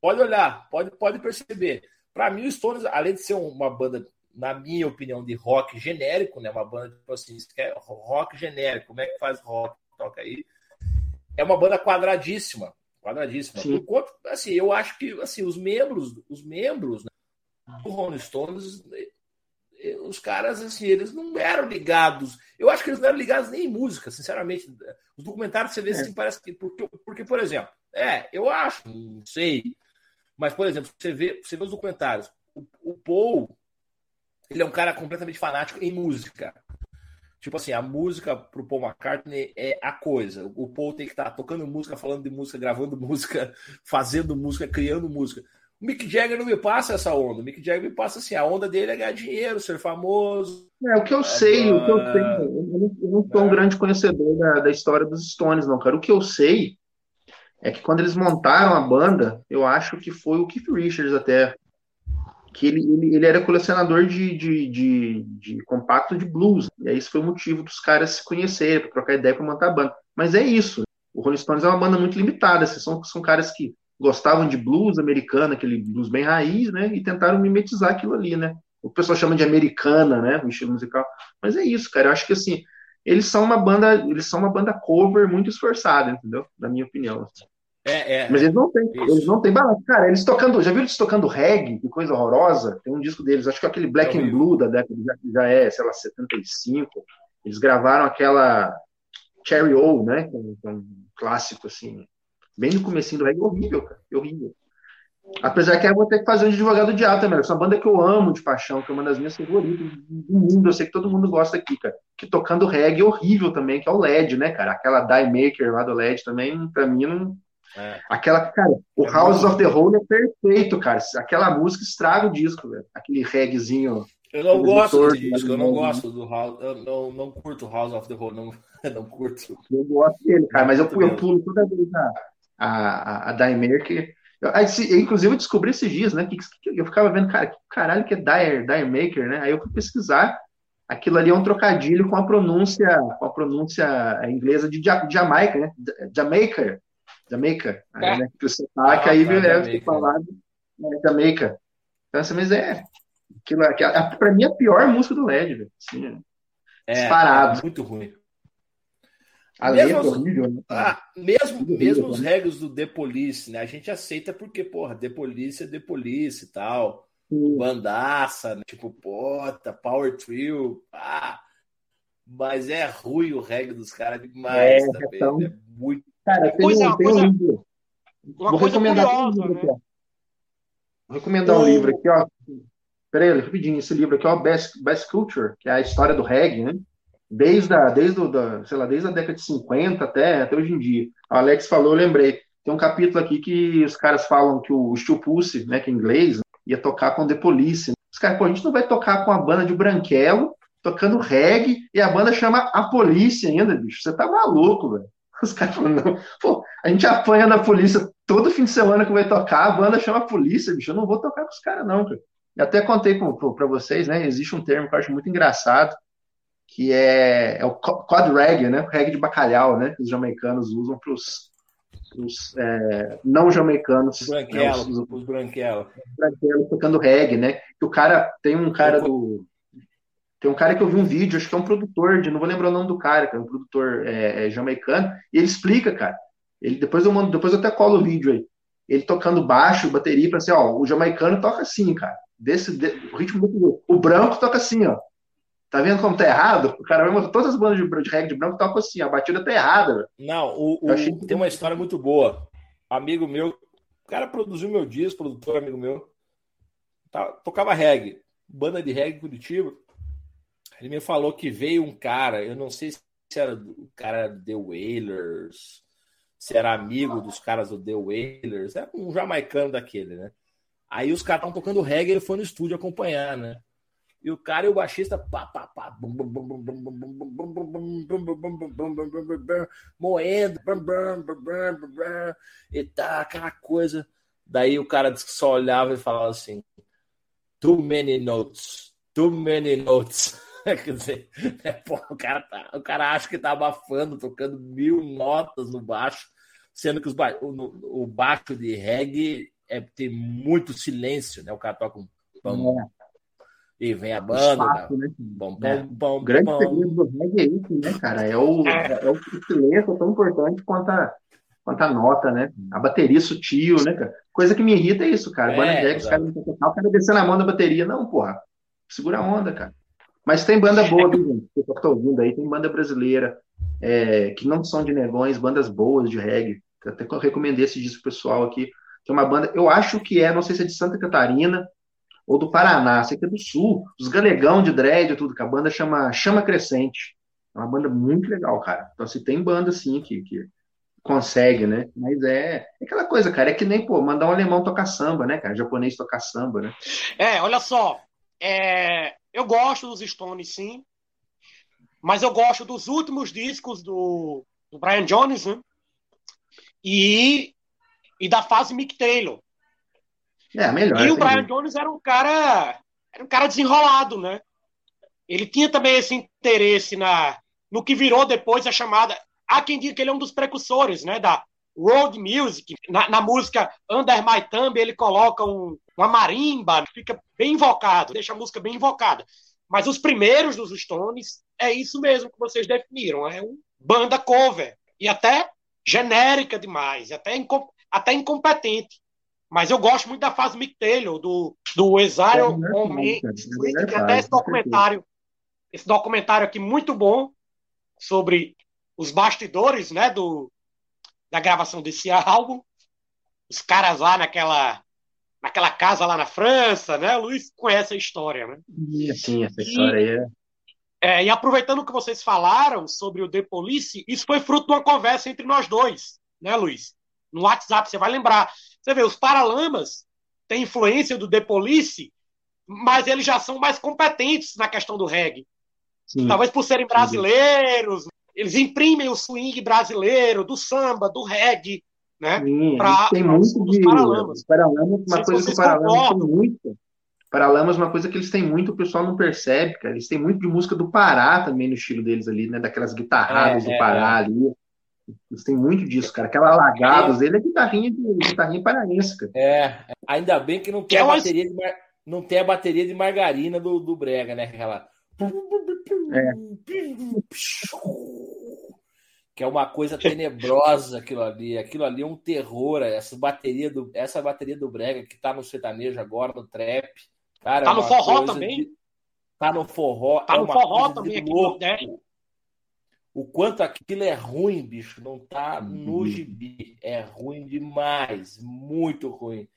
Pode olhar, pode, pode perceber. Para mim, o Stones, além de ser uma banda, na minha opinião, de rock genérico, né? Uma banda, tipo assim, é rock genérico, como é que faz rock? Toca aí. É uma banda quadradíssima. Quadradíssima. Sim. Por conta, assim, eu acho que assim, os membros, os membros né, do Rolling Stones, os caras, assim, eles não eram ligados. Eu acho que eles não eram ligados nem em música, sinceramente. Os documentários você vê é. assim, parece que. Porque, porque, por exemplo, é, eu acho, não sei. Mas, por exemplo, você vê, você vê os documentários. O, o Paul, ele é um cara completamente fanático em música. Tipo assim, a música pro Paul McCartney é a coisa. O Paul tem que estar tá tocando música, falando de música, gravando música, fazendo música, criando música. O Mick Jagger não me passa essa onda. O Mick Jagger me passa assim, a onda dele é ganhar dinheiro, ser famoso. É, o que eu é, sei, o que eu sei, eu não, sou um é. grande conhecedor da, da história dos Stones, não, cara. O que eu sei é que quando eles montaram a banda, eu acho que foi o Keith Richards até, que ele, ele, ele era colecionador de, de, de, de, compacto de blues. E aí isso foi o motivo dos caras se conhecerem, para trocar ideia para montar a banda. Mas é isso. O Rolling Stones é uma banda muito limitada. Assim, são, são caras que gostavam de blues americano, aquele blues bem raiz, né? E tentaram mimetizar aquilo ali, né? O pessoal chama de americana, né? O estilo musical. Mas é isso, cara. Eu acho que assim, eles são uma banda, eles são uma banda cover muito esforçada, entendeu? Na minha opinião. Assim. É, é, Mas eles não têm, eles não têm balanço. Cara, eles tocando, já viram eles tocando reggae, que coisa horrorosa? Tem um disco deles, acho que é aquele Black é and Blue da década já, já é, sei lá, 75. Eles gravaram aquela Cherry O, né? Que é um clássico, assim, bem no comecinho do reggae, horrível, cara, horrível. Apesar que eu vou ter que fazer um advogado de alta, também. Essa banda que eu amo de paixão, que é uma das minhas favoritas do mundo. Eu sei que todo mundo gosta aqui, cara. Que tocando reggae horrível também, que é o LED, né, cara? Aquela Die Maker lá do LED também, pra mim, não, é. Aquela, cara, o é House of the Hole é perfeito, cara. Aquela música estraga o disco, velho. Aquele reggaezinho. Eu não gosto desse disco, eu não gosto do House, eu não, não curto House of the Hole, não, não curto. Eu gosto dele, cara, mas eu, eu pulo toda vez a, a, a, a Daimer que. Eu, inclusive, eu descobri esses dias, né? Que, que eu ficava vendo, cara, que caralho que é Dire, Dire Maker, né? Aí eu fui pesquisar. Aquilo ali é um trocadilho com a pronúncia, com a pronúncia inglesa de Jamaica, né? Jamaica. Jamaica. Aí, é. né, que o sotaque ah, aí tá, é falado né, Jamaica. Então, assim, mas é. Aquilo, aquilo, pra mim, é a pior música do LED, velho. Assim, é, disparado. É muito ruim. A mesmo, letra horrível, né? ah, mesmo, mesmo os né? regras do The Police, né? A gente aceita porque, porra, The Police é The Police e tal. Sim. Bandaça, né? tipo, pota, Power Trio. Ah. Mas é ruim o reggae dos caras demais é, também. Então... É muito. Cara, tem, coisa, um, tem coisa... um livro. Uma Vou recomendar curiosa, um livro né? aqui, ó. Vou recomendar um livro aqui, ó. Peraí, rapidinho, esse livro aqui, ó, Best, Best Culture, que é a história do reggae, né? Desde a, desde, o, da, sei lá, desde a década de 50 até, até hoje em dia. O Alex falou, eu lembrei. Tem um capítulo aqui que os caras falam que o Stu Pussy, né, que é inglês, ia tocar com The Police. Os caras, pô, a gente não vai tocar com a banda de Branquelo, tocando reggae, e a banda chama A Polícia ainda, bicho. Você tá maluco, velho. Os caras falam, não. Pô, a gente apanha da polícia todo fim de semana que vai tocar, a banda chama a polícia, bicho. Eu não vou tocar com os caras, não, cara. Eu até contei para vocês, né? Existe um termo que eu acho muito engraçado, que é, é o cod reggae, né? O reggae de bacalhau, né? Que os jamaicanos usam para os é, não jamaicanos. Os branquelos, né, os, os branquelos. Branquelos tocando reggae, né? Que o cara, tem um cara do... Tem um cara que eu vi um vídeo, acho que é um produtor, de, não vou lembrar o nome do cara, que é um produtor é, é, jamaicano, e ele explica, cara. Ele, depois, eu mando, depois eu até colo o vídeo aí. Ele tocando baixo, bateria, para assim, ó, o jamaicano toca assim, cara. Desse, de, o ritmo muito O branco toca assim, ó. Tá vendo como tá errado? O cara vai todas as bandas de, de reggae de branco tocam assim, a batida tá errada. Não, o, o achei... tem uma história muito boa. Amigo meu, o cara produziu meu disco, produtor amigo meu. Tá, tocava reggae, banda de reggae Curitiba. Ele me falou que veio um cara, eu não sei se era o cara The Wailers, se era amigo dos caras do The Wailers, é um jamaicano daquele, né? Aí os caras estavam tocando reggae, ele foi no estúdio acompanhar, né? E o cara e o baixista pá, pá, pá, moendo, e tá aquela coisa. Daí o cara só olhava e falava assim: Too many notes, too many notes. Quer dizer, é, pô, o, cara tá, o cara acha que tá abafando, tocando mil notas no baixo, sendo que os ba o, o baixo de reggae é, tem muito silêncio, né? O cara toca um. É. E vem a banda. Espaço, né? bom, bom, é. bom, o grande segredo do reggae é isso, né, cara? É o, é. é o silêncio tão importante quanto a, quanto a nota, né? A bateria sutil, né, cara? Coisa que me irrita é isso, cara. É, banda de reggae, os caras o cara descendo a mão da bateria. Não, porra. Segura a onda, cara. Mas tem banda boa, viu, gente? Eu tô ouvindo aí, tem banda brasileira é, que não são de negões, bandas boas de reggae. Até recomendei esse disco pessoal aqui. Tem uma banda, eu acho que é, não sei se é de Santa Catarina ou do Paraná, sei que é do Sul, os galegão de dread e tudo, que a banda chama Chama Crescente. É uma banda muito legal, cara. Então, se assim, tem banda assim que, que consegue, né? Mas é, é, aquela coisa, cara, é que nem, pô, mandar um alemão tocar samba, né, cara? japonês tocar samba, né? É, olha só, é, eu gosto dos Stones, sim, mas eu gosto dos últimos discos do, do Brian Jones, né? E e da fase Mick Taylor. É, melhor. E o Brian Jones era um cara, era um cara desenrolado, né? Ele tinha também esse interesse na no que virou depois a chamada. Há quem diga que ele é um dos precursores, né, da road music. Na, na música Under My Thumb ele coloca um, uma marimba, fica bem invocado, deixa a música bem invocada. Mas os primeiros dos Stones é isso mesmo que vocês definiram, é um banda cover e até genérica demais, até até incompetente. Mas eu gosto muito da fase Mick Taylor, do, do Exile é Me, que até esse documentário, esse documentário aqui muito bom sobre os bastidores, né, do, da gravação desse álbum. Os caras lá naquela naquela casa lá na França, né? O Luiz conhece a história, né? Sim, essa história aí é... é... E aproveitando o que vocês falaram sobre o The Police, isso foi fruto de uma conversa entre nós dois, né, Luiz? no WhatsApp, você vai lembrar. Você vê, os Paralamas têm influência do The Police, mas eles já são mais competentes na questão do reggae. Sim. Talvez por serem brasileiros, Sim. eles imprimem o swing brasileiro, do samba, do reggae, né? Sim, pra, tem muito de Paralamas. Paralamas, uma coisa que o Paralamas tem muito. Paralamas, uma coisa que eles têm muito, o pessoal não percebe, cara. Eles têm muito de música do Pará também no estilo deles ali, né? Daquelas guitarradas é, do Pará é. ali. Eles têm muito disso, cara. Aquela Alagados, ele é guitarrinha de guitarrinha paraense, cara. É, ainda bem que não tem, que a, bateria de mar... não tem a bateria de margarina do, do Brega, né? Aquela. É. Que é uma coisa tenebrosa aquilo ali. Aquilo ali é um terror. Essa bateria do, essa bateria do Brega que tá no sertanejo agora, no trap. Cara, tá no forró também? De... Tá no forró. Tá é no forró também aqui no Nordeste. O quanto aquilo é ruim, bicho, não tá no uhum. gibi. É ruim demais, muito ruim.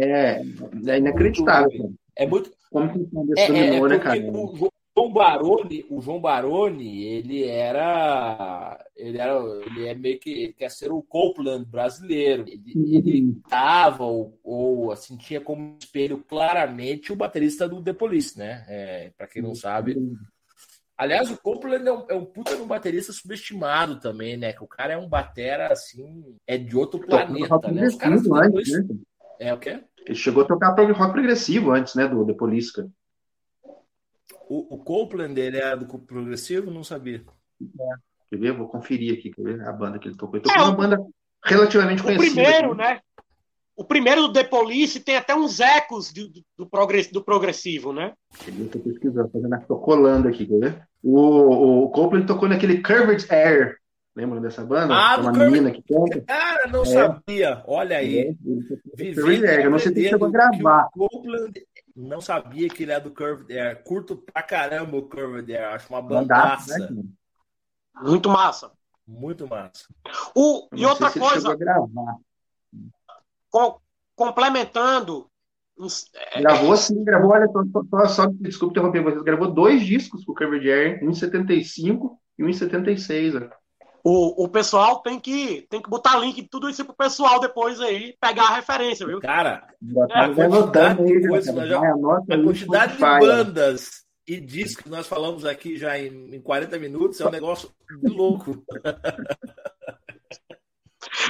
É, é inacreditável. É muito. Como que é, é, é né, cara? O, João Baroni, o João Baroni, ele era, ele era, ele é meio que ele quer ser o Copeland brasileiro. Ele, uhum. ele tava ou, ou, assim tinha como espelho claramente o baterista do The Police, né? É, Para quem não sabe. Aliás, o Copeland é um, é um puta de um baterista subestimado também, né? Que o cara é um batera assim, é de outro planeta, né? Os caras depois... né? É o quê? Ele chegou a tocar rock progressivo antes, né, do The Police. Cara. O, o Copeland, ele é do progressivo? Não sabia. É. Quer ver? Vou conferir aqui, quer ver? A banda que ele tocou. Ele tocou é, uma banda relativamente conhecida. O primeiro, aqui. né? O primeiro do The Police tem até uns ecos do, do, do progressivo, né? Eu tô pesquisando, tô colando aqui, quer ver? O, o Copeland tocou naquele Curved Air. Lembra dessa banda? Ah, do uma Curved... menina que canta. Cara, não é. sabia. Olha aí. É, Curved Air, eu não sei se chegou a gravar. O Copeland não sabia que ele é do Curved Air. Curto pra caramba o Curved Air. Acho uma bandaça. Né? Muito massa. Muito massa. O, e outra coisa. Com, complementando. É, gravou sim, gravou, olha, só, só, só desculpa interromper vocês, gravou dois discos com o Curved Air, um em 75 e um em 76. Ó. O, o pessoal tem que, tem que botar link tudo isso pro pessoal depois aí pegar a referência, viu? Cara, é, a quantidade, de, coisa, já, a quantidade de bandas e discos que nós falamos aqui já em, em 40 minutos é um negócio louco.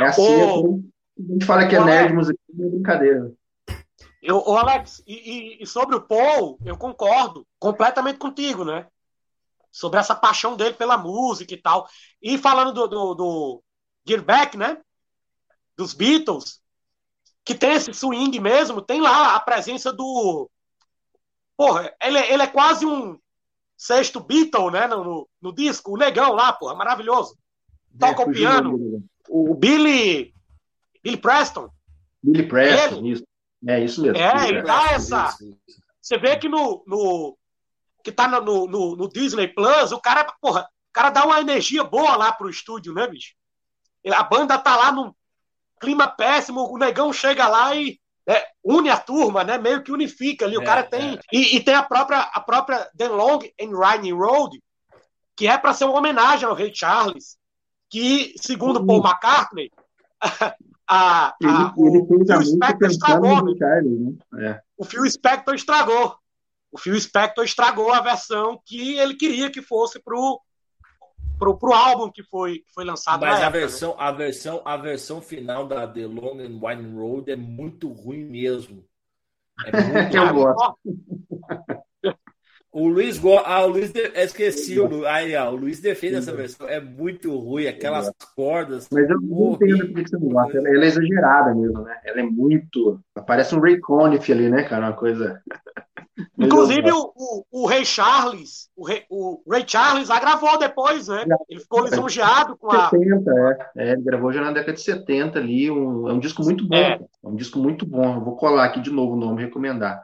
É assim, o, a gente fala que é nerd, música é brincadeira. Eu, Alex, e, e, sobre o Paul, eu concordo completamente contigo, né? Sobre essa paixão dele pela música e tal. E falando do, do, do Gearback, né? Dos Beatles, que tem esse swing mesmo, tem lá a presença do. Porra, ele, ele é quase um sexto Beatle, né? No, no, no disco, o negão lá, porra, maravilhoso. Toca é, o piano. O Billy. Billy Preston. Billy Preston, ele, isso. É isso mesmo. É, ele dá essa. Você vê que no, no, que tá no, no, no, Disney Plus, o cara, porra, o cara dá uma energia boa lá pro estúdio, né, bicho? A banda tá lá num clima péssimo, o negão chega lá e é, une a turma, né? Meio que unifica ali. O é, cara tem. É. E, e, tem a própria, a própria The Long and Riding Road, que é para ser uma homenagem ao Rei Charles, que, segundo Paul McCartney, a, a, ele, o, ele o Phil Spector estragou. Né? Charles, né? É. O Phil Spector estragou o Phil Spector estragou a versão que ele queria que fosse pro pro, pro álbum que foi, que foi lançado Mas a época, versão, né? a versão a versão final da The Long and Winding Road é muito ruim mesmo. É muito Eu gosto. O Luiz go... ah, o Luiz de... esqueci o Aí, ó, o Luiz defende essa versão. É muito ruim, aquelas cordas. Mas eu não entendo por que você não gosta. Ela, ela é exagerada mesmo, né? Ela é muito. Parece um Ray Conniff ali, né, cara? Uma coisa. Inclusive, o, o, o, Rei Charles, o Rei, o Ray Charles agravou depois, né? Ele ficou lisonjeado com a. 70, é. é. Ele gravou já na década de 70 ali. Um, é um disco muito bom. É. é um disco muito bom. Eu vou colar aqui de novo o nome, recomendar.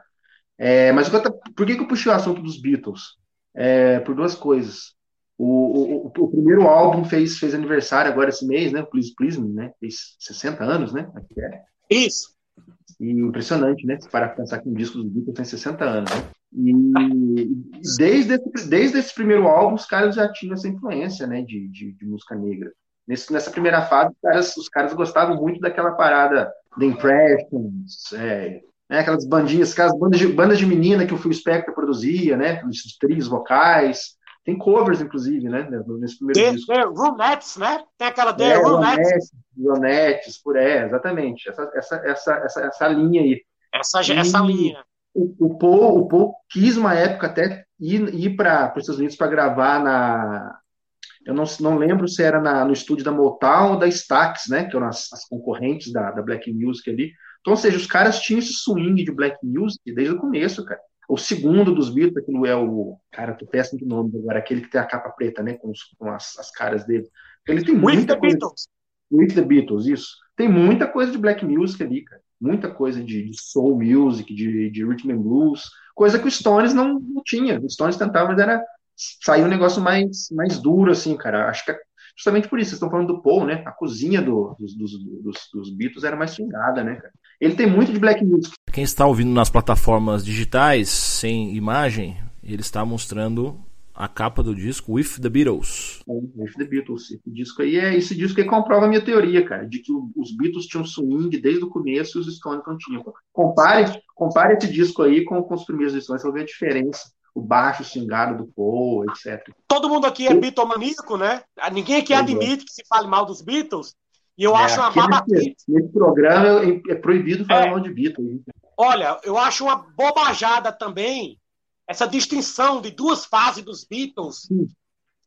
É, mas por que, que eu puxei o assunto dos Beatles? É, por duas coisas. O, o, o, primeiro álbum fez, fez aniversário agora esse mês, né? Please Please Me, né? Fez 60 anos, né? É. Isso. E impressionante, né? Para pensar que um disco dos Beatles tem 60 anos, né? E desde esse, desde esse primeiro álbum, os caras já tinham essa influência, né? De, de, de música negra. Nesse, nessa primeira fase, os caras, os caras gostavam muito daquela parada The Impressions, é, né, aquelas bandinhas, aquelas bandas de, bandas de menina que o Phil Spector produzia, né? Os trios vocais. Tem covers, inclusive, né? Nesse primeiro The, disco. The Runettes, né? Tem aquela The é, Runettes. Runettes, por é, exatamente. Essa, essa, essa, essa, essa linha aí. Essa, e essa linha. O, o, Paul, o Paul quis uma época até ir, ir para os Estados Unidos para gravar na. Eu não, não lembro se era na, no estúdio da Motown ou da Stax, né? Que eram as, as concorrentes da, da Black Music ali então, ou seja, os caras tinham esse swing de black music desde o começo, cara. O segundo dos Beatles, não é o. Cara, tô péssimo de nome agora, aquele que tem a capa preta, né? Com, os, com as, as, caras dele. Ele tem With muita the coisa. Beatles. With the Beatles, isso. Tem muita coisa de black music ali, cara. Muita coisa de, de soul music, de, de rhythm and blues. Coisa que o Stones não, não tinha. O Stones tentava, mas era sair um negócio mais, mais duro, assim, cara. Acho que é justamente por isso, vocês estão falando do Paul, né? A cozinha do, dos, dos, dos, dos Beatles era mais swingada, né, cara? Ele tem muito de black music. Quem está ouvindo nas plataformas digitais, sem imagem, ele está mostrando a capa do disco With the Beatles. É, With the Beatles. Esse disco aí é esse disco aí comprova a minha teoria, cara, de que os Beatles tinham swing desde o começo e os Stones não tinham. Compare, compare esse disco aí com, com os primeiros Stones, você vai ver a diferença o baixo xingado do Paul, etc. Todo mundo aqui é bitomaníaco, né? Ninguém aqui é. admite que se fale mal dos Beatles. E eu é, acho uma babaquice. Nesse programa é proibido falar é. mal de Beatles. Olha, eu acho uma bobajada também essa distinção de duas fases dos Beatles. Sim.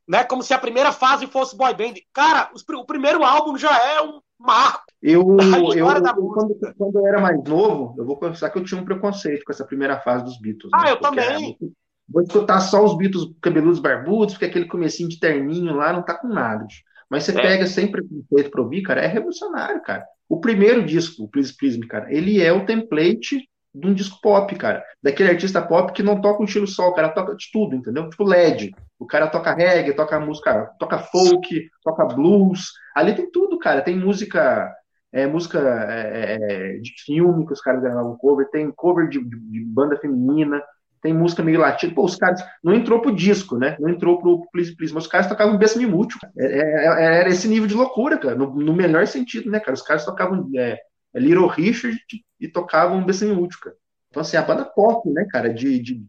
Né, como se a primeira fase fosse boy band. Cara, o primeiro álbum já é um marco. Eu, eu, eu quando, quando, eu era mais novo, eu vou confessar que eu tinha um preconceito com essa primeira fase dos Beatles. Ah, né? eu também. Era, Vou escutar só os Beatles cabeludos barbudos, porque aquele comecinho de terninho lá não tá com nada. Mas você é. pega sempre preconceito pro ouvir, cara, é revolucionário, cara. O primeiro disco, o Please Please Me, cara, ele é o template de um disco pop, cara. Daquele artista pop que não toca um estilo só, o cara toca de tudo, entendeu? Tipo LED. O cara toca reggae, toca música, toca folk, toca blues. Ali tem tudo, cara. Tem música é, música é, é, de filme que os caras gravavam cover, tem cover de, de, de banda feminina, tem música meio latina. Pô, os caras não entrou pro disco, né? Não entrou pro Please Please, mas os caras tocavam Bessame Mútil. É, é, é, era esse nível de loucura, cara, no, no, melhor sentido, né, cara? Os caras tocavam é, Little Richard e tocavam Bessame Mútil, cara. Então, assim, a banda pop, né, cara, de, de,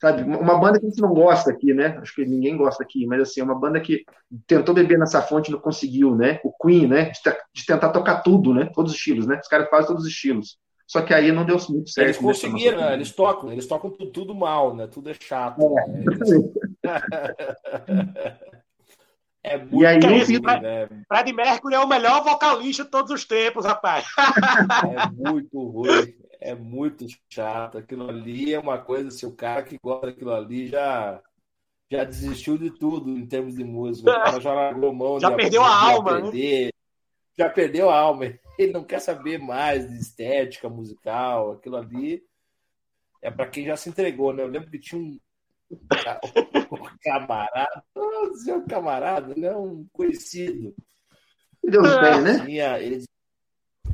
sabe, uma banda que a gente não gosta aqui, né? Acho que ninguém gosta aqui, mas assim, é uma banda que tentou beber nessa fonte e não conseguiu, né? O Queen, né? De, de tentar tocar tudo, né? Todos os estilos, né? Os caras fazem todos os estilos. Só que aí não deu muito certo. Eles conseguiram, né? eles tocam, eles tocam tudo, tudo, mal, né? Tudo é chato. É, né? é muito e aí, ruim, vi, né? Fred Mercury é o melhor vocalista de todos os tempos, rapaz. é muito ruim, é muito chato. Aquilo ali é uma coisa, se o cara que gosta daquilo ali já já desistiu de tudo em termos de música. O cara já largou mão, já, perdeu a alma, né? Já perdeu a alma ele não quer saber mais de estética musical, aquilo ali é para quem já se entregou, né? Eu lembro que tinha um, um camarada, não um camarada, né? um conhecido. Deus bem, né? Tinha, ele,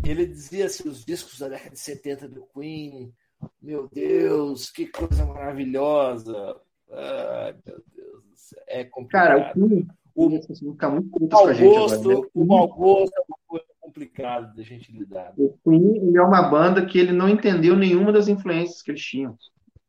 ele dizia assim, os discos da década de 70 do Queen, meu Deus, que coisa maravilhosa. Ai, meu Deus, é complicado. Cara, o Queen, o, o, mau gosto, né? o mau gosto é uma coisa complicado da gente lidar. O Queen é uma banda que ele não entendeu nenhuma das influências que eles tinham.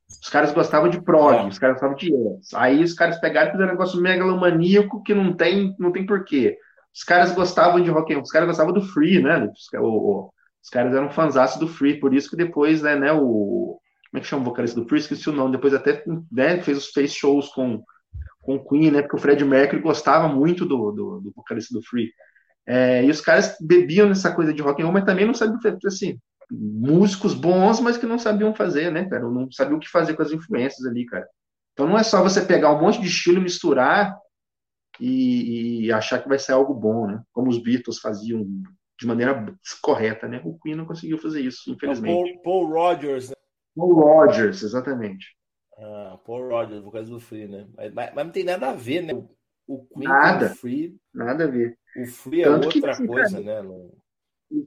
Os caras gostavam de prog, é. os caras gostavam de yes. Aí os caras pegaram e fizeram um negócio megalomaníaco que não tem, não tem porquê. Os caras gostavam de rock, os caras gostavam do free, né? Os, o, os caras eram fãs do free, por isso que depois, né, né, o como é que chama o vocalista do free? Esqueci o nome. Depois até né, fez, fez shows com com o Queen, né? Porque o Fred Mercury gostava muito do, do, do vocalista do Free. É, e os caras bebiam nessa coisa de rock and roll, mas também não sabiam fazer, assim, músicos bons, mas que não sabiam fazer, né, cara? Não sabiam o que fazer com as influências ali, cara. Então não é só você pegar um monte de estilo, misturar e, e achar que vai ser algo bom, né? Como os Beatles faziam de maneira correta, né? O Queen não conseguiu fazer isso, infelizmente. Paul, Paul Rogers, né? Paul Rogers, exatamente. Ah, Paul Rogers, por causa do Free, né? Mas, mas, não tem nada a ver, né? O Queen nada, o Free. Nada a ver. O Free é Tanto outra que, coisa, cara, né?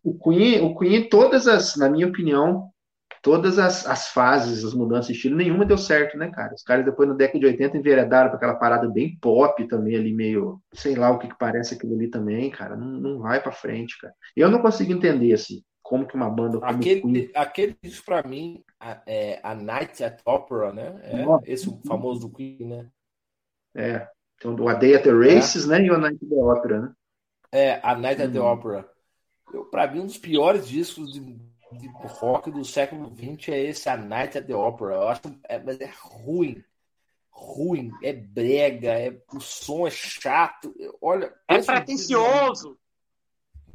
O Queen, o Queen, todas as, na minha opinião, todas as, as fases, as mudanças de estilo, nenhuma deu certo, né, cara? Os caras depois na década de 80 enveredaram para aquela parada bem pop também ali, meio, sei lá o que, que parece aquilo ali também, cara. Não, não vai para frente, cara. Eu não consigo entender, assim, como que uma banda como aquele, Queen... aquele isso para mim a, é, a Night at Opera né? É Nossa. esse famoso do Queen né? É então o A Day at the Races é. né? E o A Night at the Opera né? É a Night at the hum. Opera. Para mim um dos piores discos de, de, rock do século XX é esse A Night at the Opera. Eu acho é, mas é ruim. Ruim. É brega é o som é chato. Olha é pretensioso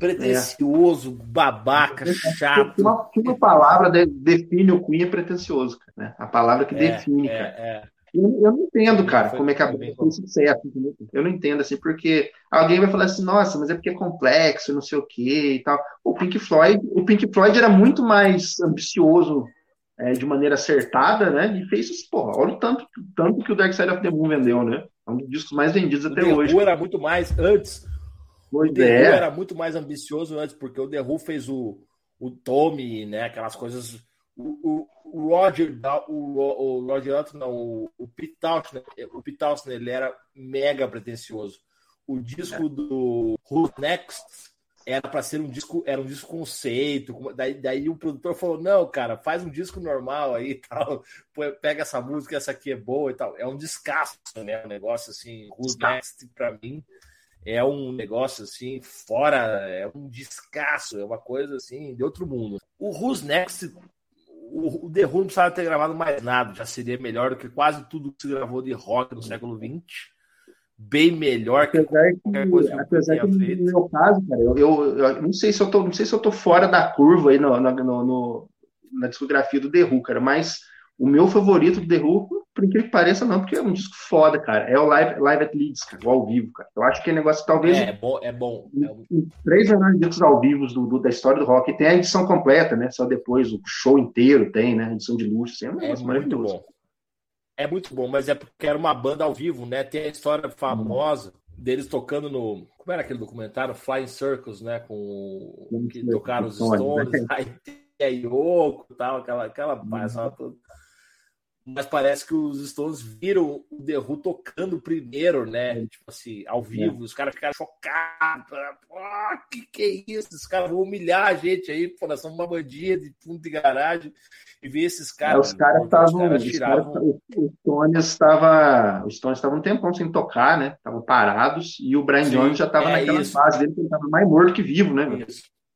pretencioso, é. babaca, chato. Uma, uma palavra de, define o Queen é pretencioso, né? A palavra que é, define, é, cara. É. Eu, eu, não entendo, cara, como é que a banda foi sucesso. Eu não entendo, assim, porque alguém vai falar assim, nossa, mas é porque é complexo, não sei o quê e tal. O Pink Floyd, o Pink Floyd era muito mais ambicioso é, de maneira acertada, né? E fez isso, porra, olha o tanto, tanto que o Dark Side of the Moon vendeu, né? É um dos discos mais vendidos até o hoje. O era muito mais antes. Pois o The é. Who era muito mais ambicioso antes, porque o The Who fez o, o Tommy, né? Aquelas coisas. O, o, Roger, o, o Roger não, o, o Pete Townshend, o Pete ele era mega pretencioso. O disco do Who's Next era para ser um disco, era um disco conceito. Daí, daí o produtor falou: não, cara, faz um disco normal aí e tal. Pega essa música, essa aqui é boa e tal. É um descasso, né? Um negócio assim, Who's Next, para mim, é um negócio assim, fora, é um descasso, é uma coisa assim, de outro mundo. O Who's Next, o, o The Who não precisava ter gravado mais nada, já seria melhor do que quase tudo que se gravou de rock no século XX bem melhor que apesar qualquer coisa que apesar que no meu caso, cara, eu, eu, eu, não sei se eu tô, não sei se eu tô fora da curva aí no, no, no na discografia do The Who, cara, mas o meu favorito do The Who, por incrível que pareça, não, porque é um disco foda, cara. É o Live, live at Leeds, cara, o ao vivo, cara. Eu acho que é negócio talvez. É, é bom, é bom. Um... Três melhores discos ao vivo do, do, da história do rock. Tem a edição completa, né? Só depois o show inteiro tem, né? Edição de luxo, assim, é um é negócio é maravilhoso. Bom. É muito bom, mas é porque era uma banda ao vivo, né? Tem a história famosa deles tocando no. Como era aquele documentário? Flying Circles, né? Com que tocaram os Stones, né? aí tem a Yoko e tal, aquela, aquela uhum mas parece que os Stones viram o The Who tocando primeiro, né? Tipo assim, ao vivo, é. os caras ficaram chocados. Oh, que que é isso? Os caras vão humilhar a gente aí, pô, nós somos uma bandinha de fundo de garagem e ver esses caras. É, os caras estavam. Os, tiravam... os Stones estavam. Os Stones estavam um tempão sem tocar, né? Estavam parados e o Brian Jones já estava é naquela isso. fase dele que ele estava mais morto que vivo, né?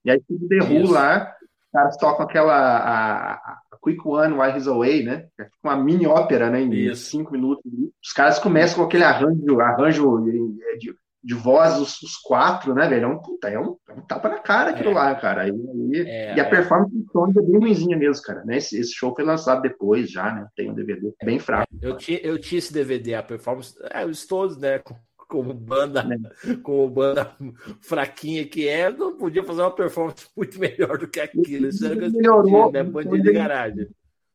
E aí o The Who lá, os caras tocam aquela. A, a, Quick One, Why He's Away, né? É tipo uma mini ópera, né? Em Isso. cinco minutos. Os caras começam com aquele arranjo, arranjo de, de voz, os, os, quatro, né, velho? É um, puta, é um, é um tapa na cara aquilo é. lá, cara. E, é, e a performance do Tony é bem ruimzinha mesmo, cara. Né? Esse, esse, show foi lançado depois já, né? Tem um DVD bem fraco. Eu tinha, eu tinha esse DVD, a performance. É, os todos, né? Como banda, é. como banda fraquinha que é, não podia fazer uma performance muito melhor do que aquilo. Isso era melhorou, né? Banda de garagem.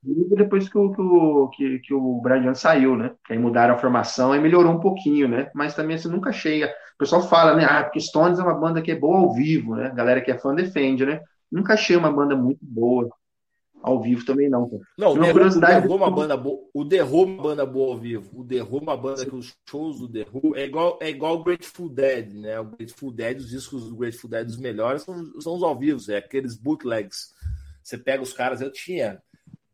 Depois que o, que, que o Brian saiu, né? Que aí mudaram a formação e melhorou um pouquinho, né? Mas também assim, nunca chega. O pessoal fala, né? Ah, porque Stones é uma banda que é boa ao vivo, né? A galera que é fã defende, né? Nunca achei uma banda muito boa ao vivo também não. Não, o The, curiosidade... o é uma banda boa. O Who é uma banda boa ao vivo. O The Who é uma banda que os shows do The Who é igual é igual o Grateful Dead, né? O Grateful Dead, os discos do Grateful Dead os melhores são, são os ao vivo, é aqueles bootlegs. Você pega os caras, eu tinha,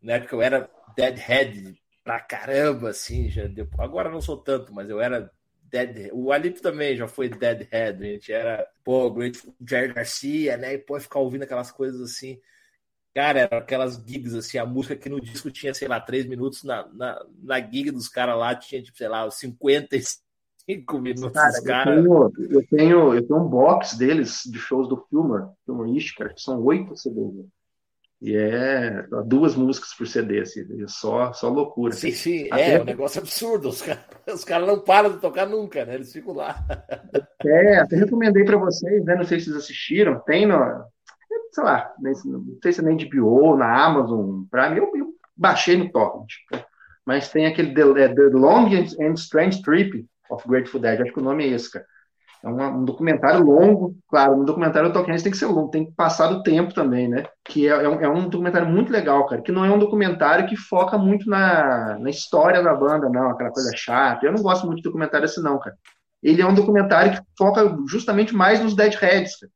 né, porque eu era Deadhead pra caramba assim, já depois, agora não sou tanto, mas eu era Dead, o Alip também já foi Deadhead, a gente era, pô, Grateful Jerry Garcia, né? E pô, ficar ouvindo aquelas coisas assim. Cara, eram aquelas gigs, assim, a música que no disco tinha, sei lá, três minutos, na, na, na gig dos caras lá tinha, tipo, sei lá, 55 minutos. Cara, cara. Eu, tenho, eu, tenho, eu tenho um box deles, de shows do Filmer, Filmer Ishkar, que são oito CDs. E é duas músicas por CD, assim, só, só loucura. Sim, sim, Até... é um negócio absurdo. Os caras os cara não param de tocar nunca, né? Eles ficam lá. É, até recomendei para vocês, né? Não sei se vocês assistiram, tem no, sei lá, não sei se é na HBO, na Amazon Prime, eu, eu baixei no torrent. Mas tem aquele The, é, The Long and Strange Trip of Grateful Dead, acho que o nome é esse, cara. É um, um documentário longo, claro, no documentário Tolkien tem que ser longo, tem que passar do tempo também, né? Que é, é, um, é, um, documentário muito legal, cara, que não é um documentário que foca muito na, na história da banda, não, aquela coisa chata. Eu não gosto muito de documentário assim, não, cara. Ele é um documentário que foca justamente mais nos Deadheads, cara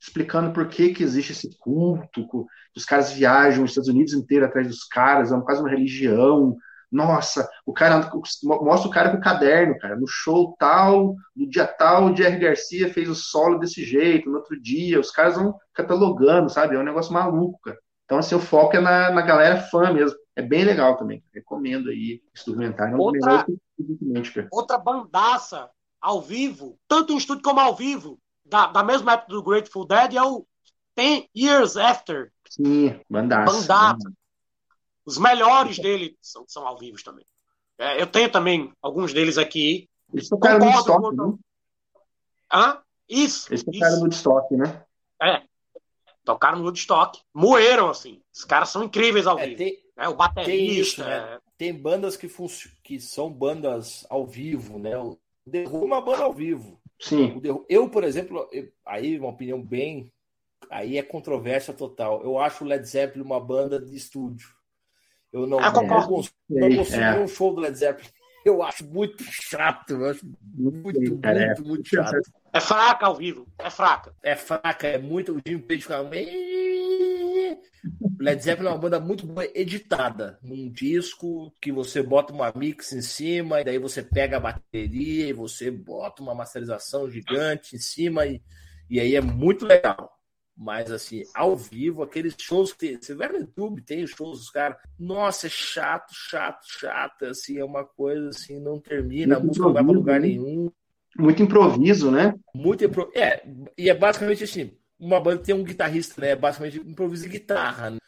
explicando por que, que existe esse culto, os caras viajam os Estados Unidos inteiro atrás dos caras, é quase uma religião. Nossa, o cara mostra o cara com o caderno, cara, no show tal, no dia tal, o Jerry Garcia fez o solo desse jeito, no outro dia, os caras vão catalogando, sabe? É um negócio maluco, cara. Então, assim, o foco é na, na galera fã mesmo. É bem legal também. Recomendo aí esse documentário. É outra, outra bandaça ao vivo, tanto em estúdio como ao vivo, da, da mesma época do Grateful Dead é o Ten Years After. Sim, bandaço. bandaço. Os melhores dele são, são ao vivo também. É, eu tenho também alguns deles aqui. Eles tocaram no Woodstock, né? Hã? Isso. Eles tocaram no Woodstock, né? É. Tocaram no Woodstock. Moeram, assim. Os caras são incríveis ao É, vivo. tem, né? O baterista. tem isso, né? tem bandas que, que são bandas ao vivo, né? Who é uma banda ao vivo. Sim. Eu, por exemplo, eu- aí uma opinião bem. Aí é controvérsia total. Eu acho o Led Zeppelin uma banda de estúdio. Eu não, Ah, não consigo, não consigo É. um show do Led Zeppelin. Eu acho muito chato. Eu acho muito, Cara, é. muito, muito chato. É fraca ao vivo. É fraca. É fraca, é muito. O Jimmy Page fica. Led Zeppelin é uma banda muito boa editada. Num disco que você bota uma mix em cima, e daí você pega a bateria e você bota uma masterização gigante em cima, e, e aí é muito legal. Mas assim, ao vivo, aqueles shows que você vê no YouTube, tem os shows dos caras. Nossa, é chato, chato, chato. Assim, é uma coisa assim, não termina, a Muito música não vai para lugar improviso, né? nenhum. Muito improviso, né? Muito impro... É, e é basicamente assim, uma banda tem um guitarrista, né? É basicamente improviso de guitarra, né?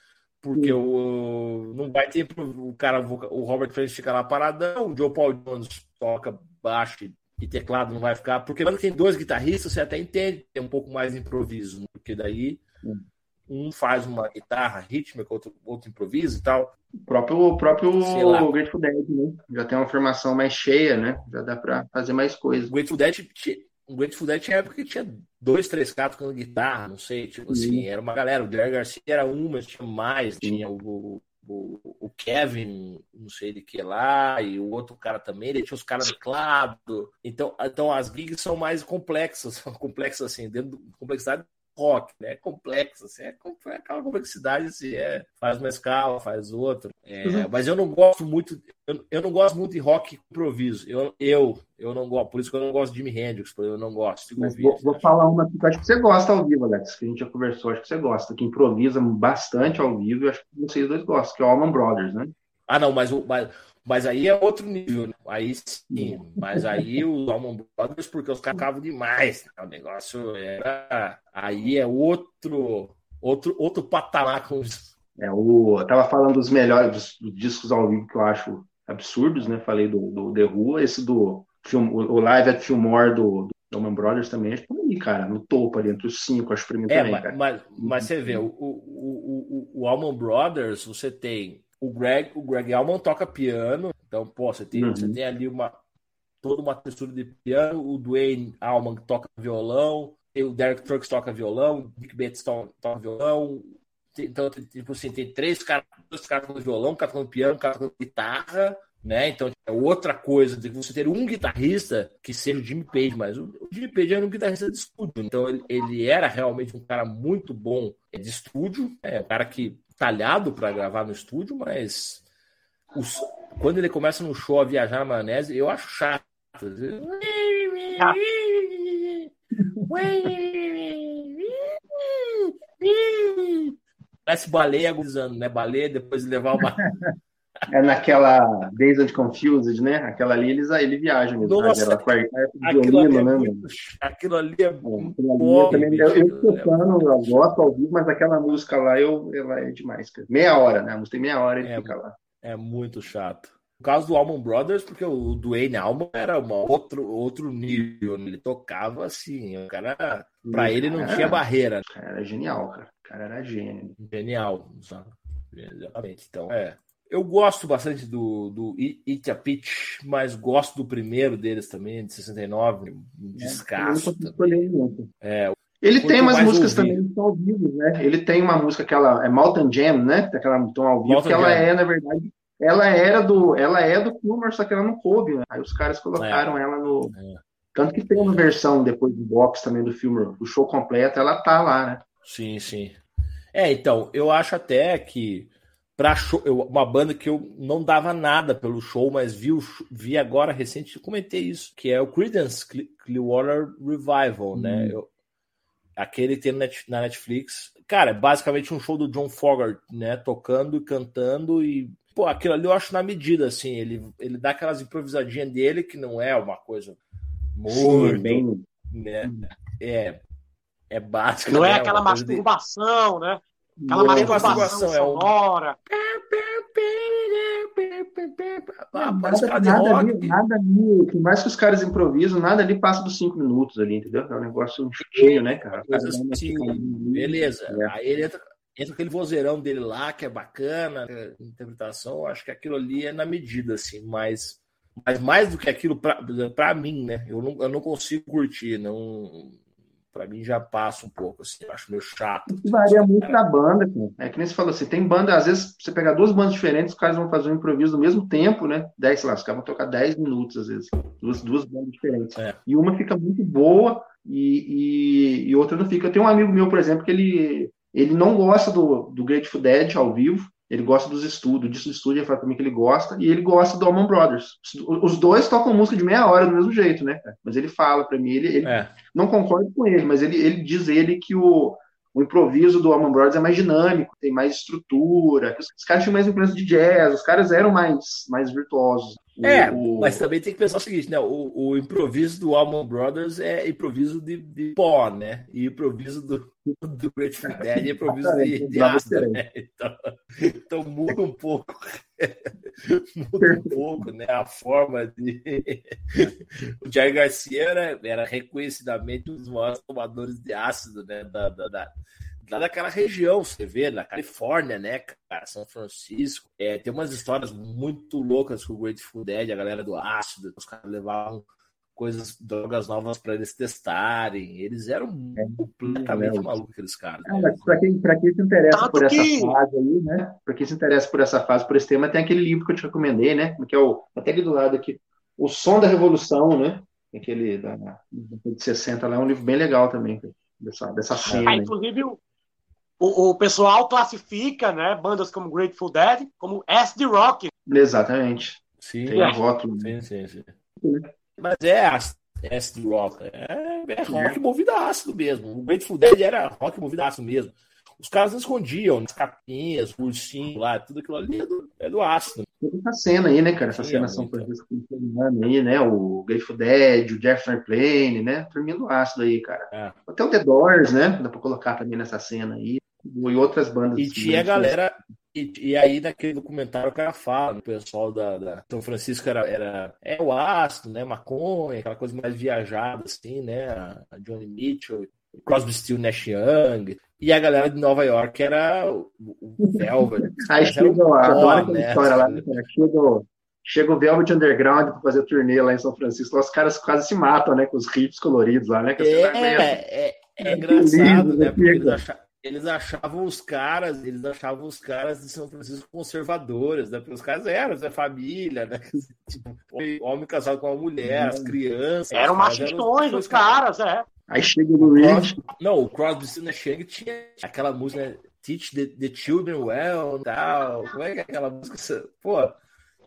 Porque o não vai ter o cara, o Robert Plant fica lá paradão, o Joe Paul Jones toca baixo e- teclado não vai ficar, porque quando tem dois guitarristas, você até entende, tem um pouco mais de improviso, né? porque daí um faz uma guitarra rítmica, outro, outro improvisa e tal. O próprio, o próprio. Grateful Dead, né? Já tem uma formação mais cheia, né? Já dá pra fazer mais coisas. O Grateful Dead, o Grateful Dead tinha época que tinha dois, três caras tocando guitarra, não sei, tipo Sim. assim, era uma galera. O Jerry Garcia era um, mas tinha mais. Tinha o, o, o Kevin, não sei de que lá, e o outro cara também, ele tinha os caras de teclado. Então, então as gigs são mais complexas, são complexas assim, dentro da complexidade do rock, né? Complexa, assim, é com- é aquela complexidade, assim, é, faz uma escala, faz outra. É, Uhum. Mas eu não gosto muito, eu, eu não gosto muito de rock improviso. Eu, eu, eu não gosto, por isso que eu não gosto de Jimi Hendrix, porque eu não gosto de Mas vou, vou falar uma que eu acho que você gosta ao vivo, Alex, que a gente já conversou, acho que você gosta, que improvisa bastante ao vivo, e acho que vocês dois gostam, que é o Allman Brothers, né? Ah, não, mas, o- mas, mas aí é outro nível, né? Aí sim, mas aí o Alman Brothers, porque os caras tocavam demais, né? o negócio era. Aí é outro, outro, outro patamar com os. É, o, eu tava falando dos melhores dos, discos ao vivo que eu acho absurdos, né? Falei do, do The Who, esse do film, o, Live at Fillmore do, do Brothers também, acho que tá cara, no topo ali, entre os cinco, acho que pra mim É, também, mas, mas, mas você vê, o, o, o, o, Brothers, você tem o Greg, o Greg Allman toca piano, então, pô, você tem, Uhum. você tem ali uma toda uma textura de piano, o Dwayne Allman toca violão, o Derek Trucks toca violão, o Dick Bates to- toca violão, tem- então, tipo assim, tem três caras, dois caras tocando violão, um cara tocando piano, um cara tocando guitarra, né? Então é outra coisa de você ter um guitarrista que seja o Jimmy Page, mas o, o Jimmy Page era um guitarrista de estúdio, então ele, ele era realmente um cara muito bom de estúdio, é um cara que talhado para gravar no estúdio, mas os- quando ele começa no show a viajar na maionese, eu acho chato. Parece baleia agonizando, né? Baleia depois de levar uma. É naquela Dazed Confused, né? Aquela ali, eles, ele viaja mesmo. Nossa, de Aquilo ali, é violino, né? muito, aquilo ali é É, muito ali bom, eu também, bicho. eu, gosto ao vivo, mas aquela música lá, eu, ela é demais, cara. Meia hora, né? A música tem meia hora ele É, fica lá. É muito chato. No caso do Allman Brothers, porque o Dwayne Allman era uma outro, outro nível. né? Ele tocava assim. O cara, pra ele, não Cara, tinha barreira. O cara era genial, cara. O cara era gênio. Genial. sabe? Exatamente. Então, é. Eu gosto bastante do, do Eat a Peach, mas gosto do primeiro deles também, de 69, um Eu não descasso. muito. É, Ele tem umas mais músicas ouvir. também que são ao vivo, né? Ele tem uma música que ela é Mountain Jam, né? Aquela tom ao vivo, que ela Jam. é, na verdade, ela era do, ela é do Kilmer, só que ela não coube, né? Aí os caras colocaram ela no. É. Tanto que tem uma versão depois do box também do filme, o show completo, ela tá lá, né? Sim, sim. É, então, eu acho até que para uma banda que eu não dava nada pelo show, mas vi, vi agora recente, comentei isso, que é o Creedence Cle- Clearwater Revival, né? Eu- aquele que tem na Net- na Netflix. Cara, é basicamente um show do John Fogerty, né? Tocando e cantando e pô, aquilo ali eu acho na medida, assim. Ele, ele dá aquelas improvisadinhas dele que não é uma coisa muito, bem. né? É, é básica. Não é né? aquela coisa masturbação, né? Aquela é masturbação é um- sonora. ah, nada, nada, ali, nada ali, por mais que os caras improvisam, nada ali passa dos cinco minutos ali, entendeu? É um negócio um chutinho, né, cara? Assim, beleza. É. Aí ele entra, entra aquele vozeirão dele lá, que é bacana, interpretação, acho que aquilo ali é na medida, assim, mas, mas mais do que aquilo, para mim, né? Eu não, eu não consigo curtir, não para mim já passa um pouco, assim, acho meio chato. Isso varia muito da banda, cara. É que nem você falou assim, tem banda, às vezes você pegar duas bandas diferentes, os caras vão fazer um improviso no mesmo tempo, né? Dez, sei lá, os caras vão tocar 10 minutos, às vezes. Duas, duas bandas diferentes. É. E uma fica muito boa e, e, e, outra não fica. Eu tenho um amigo meu, por exemplo, que ele, ele não gosta do, do Grateful Dead ao vivo, ele gosta dos estudos, disso do estúdio, ele fala pra mim que ele gosta, e ele gosta do Allman Brothers. Os dois tocam música de meia hora do mesmo jeito, né? Mas ele fala para mim, ele, ele é. não concorda com ele, mas ele, ele diz ele que o, o improviso do Allman Brothers é mais dinâmico, tem mais estrutura, os, os caras tinham mais influência de jazz, os caras eram mais, mais virtuosos. É, o... mas também tem que pensar o seguinte, né? O, o improviso do Allman Brothers é improviso de, de pó, né? E improviso do, do Grateful Dead é improviso de, de ácido, né? Então, então muda um pouco. muda um pouco, né? A forma de. o Jair Garcia era, era reconhecidamente um dos maiores tomadores de ácido, né? Da, da, da lá daquela região, você vê, na Califórnia, né, cara, São Francisco. É, tem umas histórias muito loucas com o Grateful Dead, a galera do ácido, os caras levavam coisas, drogas novas para eles testarem. Eles eram é, completamente é, malucos, aqueles caras. Né? Para quem, quem se interessa por essa que... fase aí, né? Para quem se interessa por essa fase, por esse tema, tem aquele livro que eu te recomendei, né? Que é o, até ali do lado aqui, O Som da Revolução, né? Aquele da, da de 60 lá, é um livro bem legal também, dessa, dessa cena. Ah, inclusive, o, o pessoal classifica né, bandas como Grateful Dead como SD Rock. Exatamente. Sim, Tem a rótulo. Sim, sim, sim. Mas é acid rock. É, é rock movido a ácido mesmo. O Grateful Dead era rock movido a ácido mesmo. Os caras escondiam nas capinhas, ursinho lá, tudo aquilo ali é do, é do ácido. Essa cena aí, né, cara? Essa Sim, cena é São Francisco aí, né? O Grateful Dead, o Jefferson Airplane, né? Turminha do ácido aí, cara. É. Até o The Doors, né? Dá pra colocar também nessa cena aí e outras bandas. E tinha a galera. E, e, aí, naquele documentário, o cara fala, o pessoal da, da, São Francisco era, era é o ácido, né? Maconha, aquela coisa mais viajada, assim, né? A Johnny Mitchell, Crosby, Steel, Nash Young. E a galera de Nova York era o, o Velvet. aí chega, um aquela né? história lá, né? chega, chega o Velvet Underground para fazer turnê lá em São Francisco, os caras quase se matam, né? Com os riffs coloridos lá, né? é, é, é, é, engraçado, né? Porque eles acharam eles achavam os caras, eles achavam os caras de São Francisco conservadores, né? Porque os caras eram da família, né? Tipo, homem casado com uma mulher, as crianças. Eram machistões os caras, é. Aí chega o Reed. Não, o Crosby, Stills Chega tinha aquela música, né? Teach the, the Children Well, tal. Como é que é aquela música? Pô,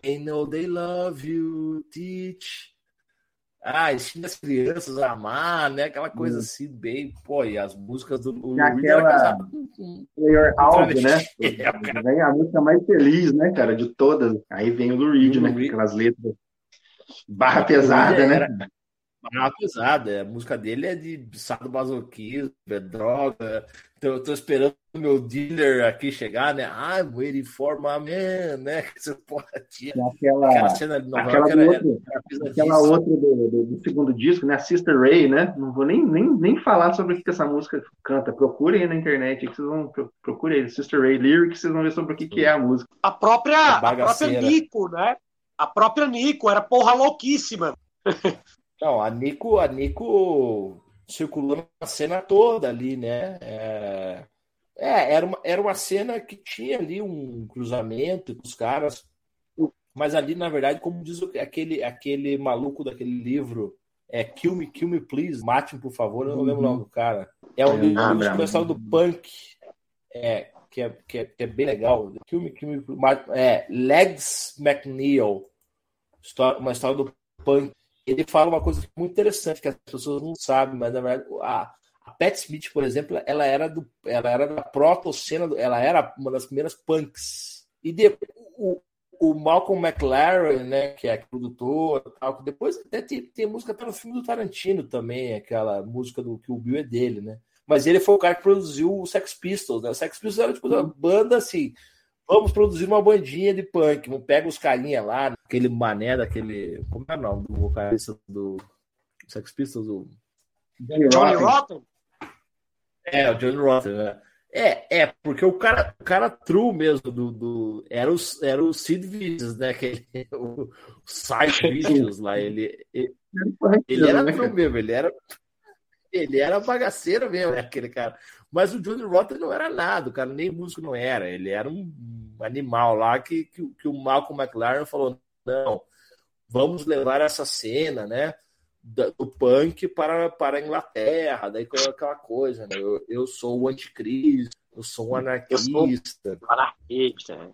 Ain't know they love you, teach ah, ensina as crianças a amar, né? Aquela coisa hum. assim, bem, pô, e as músicas do o aquela Player House, né? É, a música mais feliz, né, cara, de todas. Aí vem o Lou Reed, né? Reed. Aquelas letras barra pesada, né? Pesada. A música dele é de sadomasoquismo, é droga, então, eu tô esperando o meu dealer aqui chegar, né? I'm waiting for my man, né? Essa porra tinha. Aquela, aquela cena de novela aquela, era, outra, era aquela outra do, do, do, segundo disco, né? Sister Ray, né? Não vou nem, nem, nem falar sobre o que essa música canta. Procurem aí na internet, que vocês vão procurem aí. Sister Ray Lyrics, vocês vão ver sobre o que, que é a música. A própria, a, a própria Nico, né? A própria Nico era porra louquíssima. Não, a Nico, a Nico circulando a cena toda ali, né? É, é, era, uma, era uma cena que tinha ali um cruzamento com os caras, mas ali, na verdade, como diz aquele, aquele maluco daquele livro, é Kill Me, Kill Me Please, Mate-me, por favor, eu não lembro o nome do cara. É um livro ah, comercial do punk, é, que, é, que, é, que é bem legal. Kill Me, Kill Me Please, é, Legs McNeil, uma história do punk ele fala uma coisa muito interessante que as pessoas não sabem, mas na verdade a, a Pat Smith, por exemplo, ela era do, ela era da proto-cena, ela era uma das primeiras punks. E de, o, o Malcolm McLaren, né, que é produtor, tal, que depois até tem, tem música até no filme do Tarantino também, aquela música do que o Bill é dele, né? Mas ele foi o cara que produziu o Sex Pistols, né? O Sex Pistols era tipo uma banda assim, vamos produzir uma bandinha de punk. Pega os carinha lá, aquele mané daquele. Como é o nome do vocalista do Sex Pistols? Do... Johnny Rotten? É, o Johnny Rotten, né? É, é, porque o cara, o cara true mesmo do, do era o era o Sid Vicious, né? Aquele, o, o Side Vicious lá, ele, ele, ele era true mesmo, ele era ele era bagaceiro mesmo, né, aquele cara. Mas o Johnny Rotten não era nada, o cara nem músico não era, ele era um animal lá que, que, que o Malcolm McLaren falou: não, vamos levar essa cena, né? do punk para, para a Inglaterra, daí aquela coisa, né? Eu, eu sou o anticristo, eu sou um anarquista. Sou anarquista. Né?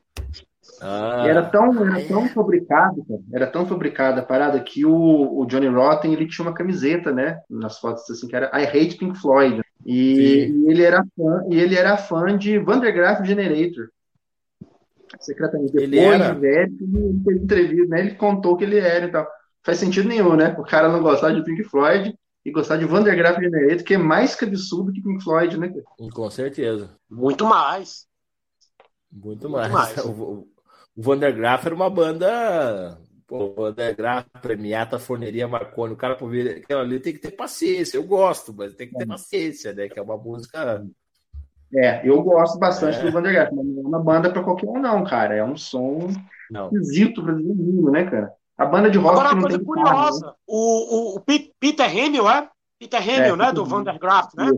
Ah, era tão, era é. tão fabricado, era tão fabricada a parada que o, o Johnny Rotten ele tinha uma camiseta, né? Nas fotos assim, que era I Hate Pink Floyd. E, e ele era fã, e ele era fã de Vandergraaf Generator. Secretamente. Depois ele era... de velho, ele, entrevista, né? Ele contou que ele era e tal faz sentido nenhum, né? O cara não gostar de Pink Floyd e gostar de Vandergraaf Generator, que é mais que absurdo que Pink Floyd, né? Com certeza. Muito mais. Muito, Muito mais. mais. O, o Vandergraaf era uma banda. Pô, Vandergraaf, Premiata, Forneria Marconi. O cara, por ver aquilo ali, tem que ter paciência. Eu gosto, mas tem que ter é. paciência, né? Que é uma música. É, eu gosto bastante é. do Vandergraaf, mas não é uma banda pra qualquer um, não, cara. É um som não. esquisito pra dizer mínimo, né, cara? A banda de rock Agora, uma coisa curiosa: carro, né? o, o, o, Peter Hamill, é? Peter Hamill, é, né? Peter do Vandergraaf, né?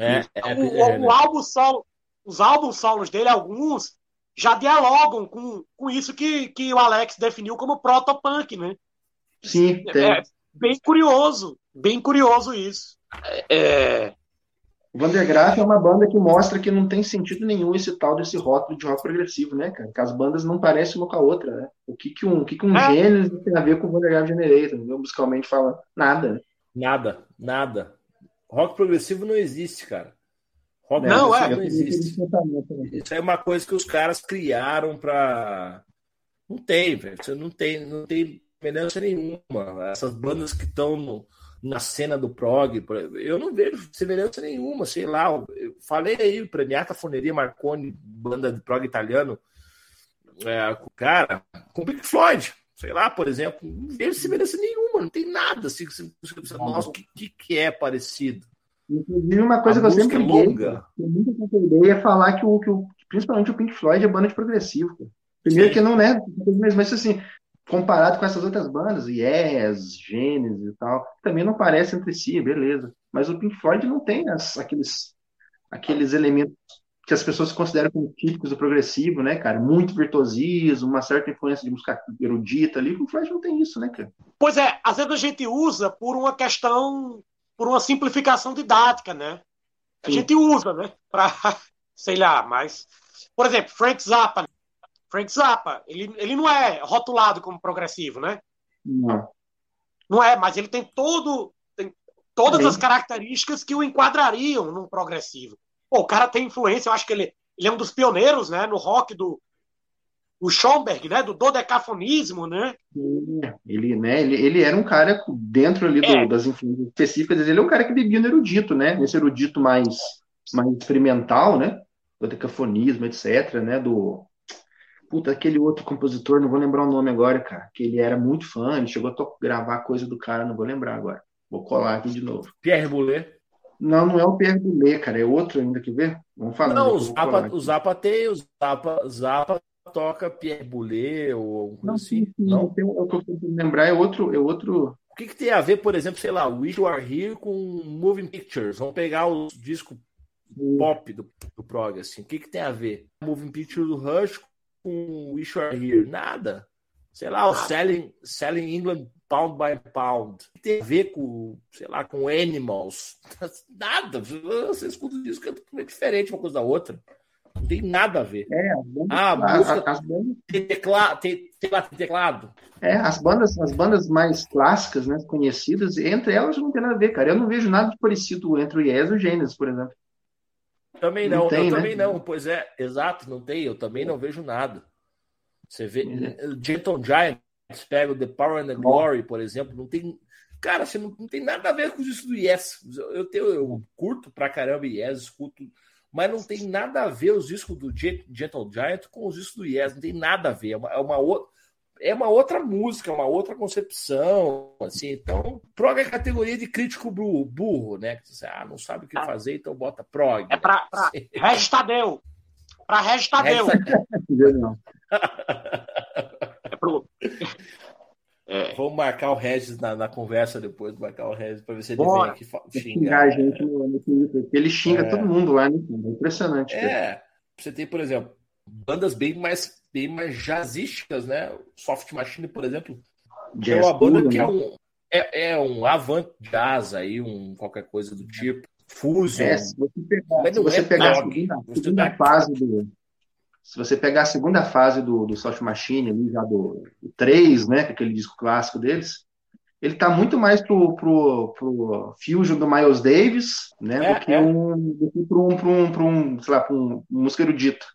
É, é, o, o, álbum solo, os álbuns solos dele, alguns, já dialogam com, com isso que, que o Alex definiu como protopunk, né? Sim, tem. É, bem curioso, bem curioso isso. É, o Vandergraaf é uma banda que mostra que não tem sentido nenhum esse tal desse rótulo de rock progressivo, né, cara? Que as bandas não parecem uma com a outra, né? O que, que um, o que, que um é. gênero tem a ver com o Vandergraaf Generator, entendeu? musicalmente falando? Nada. Né? Nada, nada. Rock progressivo não existe, cara. Rock não, é. não existe. Isso é uma coisa que os caras criaram pra. Não tem, velho. Você não tem, não tem semelhança nenhuma. Essas bandas que estão na cena do prog, eu não vejo semelhança nenhuma, sei lá. Eu falei aí, Premiata Forneria Marconi, banda de prog italiano, é, cara, com Pink Floyd, sei lá, por exemplo, não vejo semelhança nenhuma, não tem nada assim, nossa, o que, que é parecido? Inclusive, uma coisa a que eu sempre é longa. eu nunca concordei é falar que o, que o, principalmente o Pink Floyd é banda de progressivo. Primeiro Sim. que não é, mas assim, comparado com essas outras bandas, Yes, Genesis e tal, também não parecem entre si, beleza. Mas o Pink Floyd não tem as, aqueles, aqueles elementos que as pessoas consideram como típicos do progressivo, né, cara? Muito virtuosismo, uma certa influência de música erudita ali. O Pink Floyd não tem isso, né, cara? Pois é, às vezes a gente usa por uma questão, por uma simplificação didática, né? A Sim. gente usa, né, para, sei lá, mas... Por exemplo, Frank Zappa, Frank Zappa, ele, ele não é rotulado como progressivo, né? Não. Não é, mas ele tem todo tem todas Sim. as características que o enquadrariam num progressivo. Pô, o cara tem influência, eu acho que ele, ele é um dos pioneiros, né, no rock do o Schomberg, né, do dodecafonismo, né? Ele, né, ele, ele era um cara dentro ali do, é. das influências específicas, ele é um cara que bebia no erudito, né? Nesse erudito mais mais experimental, né? Dodecafonismo, etc, né, do Puta, aquele outro compositor, não vou lembrar o nome agora, cara, que ele era muito fã, ele chegou a gravar coisa do cara, não vou lembrar agora. Vou colar aqui de novo. Pierre Boulez? Não, não é o Pierre Boulez, cara, é outro ainda, quer ver? Vamos falar. Não, o Zappa, o Zappa tem, o Zappa, Zappa toca Pierre Boulez ou alguma coisa assim. Sim, não, tem, o que eu tô lembrar é outro, é outro. O que, que tem a ver, por exemplo, sei lá, Wish You Are Here com Moving Pictures? Vamos pegar o disco pop do, do prog, assim. O que, que tem a ver? Moving Pictures do Rush com Wish You Are Here? Nada. Sei lá, o Selling, Selling England Pound by Pound. Tem a ver com, sei lá, com Animals. Nada. Você escuta isso que é diferente uma coisa da outra. Não tem nada a ver. É, ah, a música as bandas... tem, teclado, tem, tem, teclado. É, as bandas, as bandas mais clássicas, né, conhecidas, entre elas não tem nada a ver, cara. Eu não vejo nada de parecido entre o Yes e o Gênesis, por exemplo. Também não, não tem, eu né? também não. Pois é, exato, não tem. Eu também não vejo nada. Você vê, uhum. Gentle Giants pega o The Power and the Glory, por exemplo, não tem. Cara, você não, não tem nada a ver com isso do Yes. Eu, tenho, eu curto pra caramba Yes, escuto mas não tem nada a ver os discos do Gentle Giant com os discos do Yes, não tem nada a ver, é uma, é uma outra é uma outra música, uma outra concepção, assim. Então, prog é categoria de crítico burro, né? Que você, ah, não sabe o que ah. fazer, então bota prog. É pra, pra Restadeu. Pra Restadeu. é pro... É. Vamos marcar o Regis na, na conversa depois, marcar o Regis para ver se ele Bora. vem aqui xingar. a gente no, no Twitter. Ele xinga é. todo mundo lá, né? É impressionante. É. Você tem, por exemplo, bandas bem mais, bem mais jazzísticas, né? Soft Machine, por exemplo, é uma banda que é né? um, é, é um avant jazz aí, um qualquer coisa do tipo. Fusion. É, se você pegar, se você é pegar a segunda, segunda fase do, se você pegar a segunda fase do, do Soft Machine, ali, já do, do 3, né, que é aquele disco clássico deles, ele tá muito mais pro, pro, pro Fusion do Miles Davis, né, é, do que é. um, do que pro um, pro um, pro um, sei lá, pro um, um músico erudito.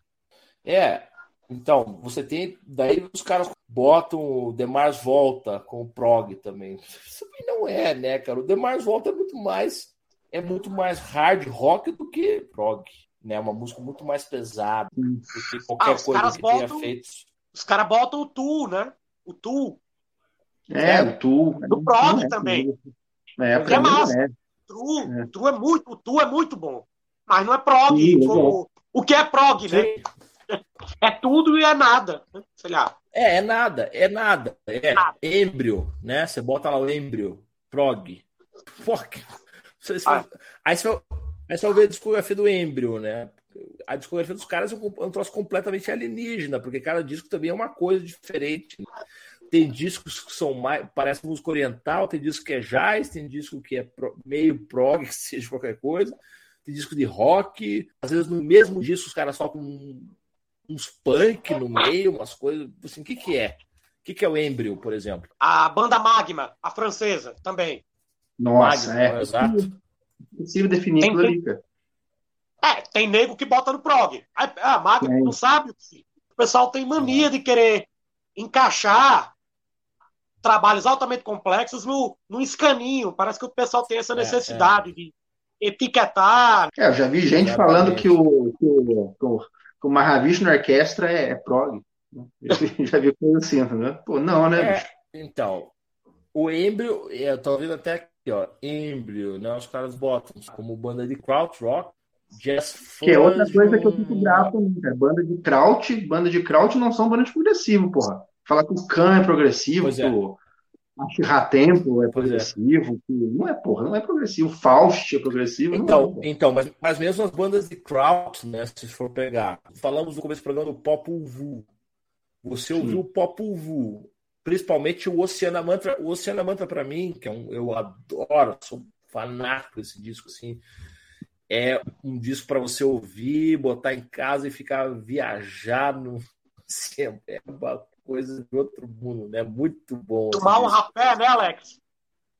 É, então, você tem. Daí os caras botam o Demars Volta com o prog também. Isso também não é, né, cara? O Demars Volta é muito mais. É muito mais hard rock do que prog né? Uma música muito mais pesada do que qualquer ah, coisa que botam, tenha feito. Os caras botam o Tu, né? O Tu. É, é o Tu. Do Prog é, também. É, é massa. É. Tu, é. tu é muito, o Tu é muito bom. Mas não é prog. Sim, como, o que é prog, né? É tudo e é nada. Sei lá. É, é nada, é nada. É nada. embrio, né? Você bota lá o embrio, prog. Fuck. Ah. Aí você vai, Aí só ver a discografia do Embryo, né? A discografia dos caras é um troço completamente alienígena, porque cada disco também é uma coisa diferente. Tem discos que são mais. parece música oriental, tem disco que é jazz, tem disco que é pro, meio prog, que seja qualquer coisa, tem disco de rock. Às vezes no mesmo disco os caras tocam uns punk no meio, umas coisas. Assim, o que, que é? O que, que é o Embryo, por exemplo? A banda Magma, a francesa, também. Nossa, Magma, é. Exato possível definir tem, aquilo ali, cara. É, tem nego que bota no prog. A, a maga não sabe. O pessoal tem mania de querer encaixar trabalhos altamente complexos no, no escaninho. Parece que o pessoal tem essa necessidade é, é. de etiquetar. É, eu já vi gente Exatamente. falando que o, que o, que o, que o Mahavishnu Orquestra é, é prog. já vi coisa assim, né? Pô, não, né? É, então, o Embryo, eu tô vendo até ó, Embryo, né? Os caras botam como banda de krautrock, jazz fuzz, Que é outra coisa que eu fico também, cara. Banda de kraut, banda de kraut não são banda de progressivo, porra. Falar que o Khan é progressivo, pois que é. o Tempo é, é progressivo, é. não é, porra, não é progressivo. Faust é progressivo. Então, é, então mas, mas mesmo as bandas de kraut, né, se for pegar, falamos no começo do programa do Pop Vu. Você ouviu o Pop Vu, principalmente o Oceana Mantra. O Oceana Mantra, para mim, que é um, eu adoro, sou fanático desse disco, assim. É um disco para você ouvir, botar em casa e ficar viajando. Assim, é uma coisa de outro mundo, né? Muito bom. Tomar um rapé, né, Alex?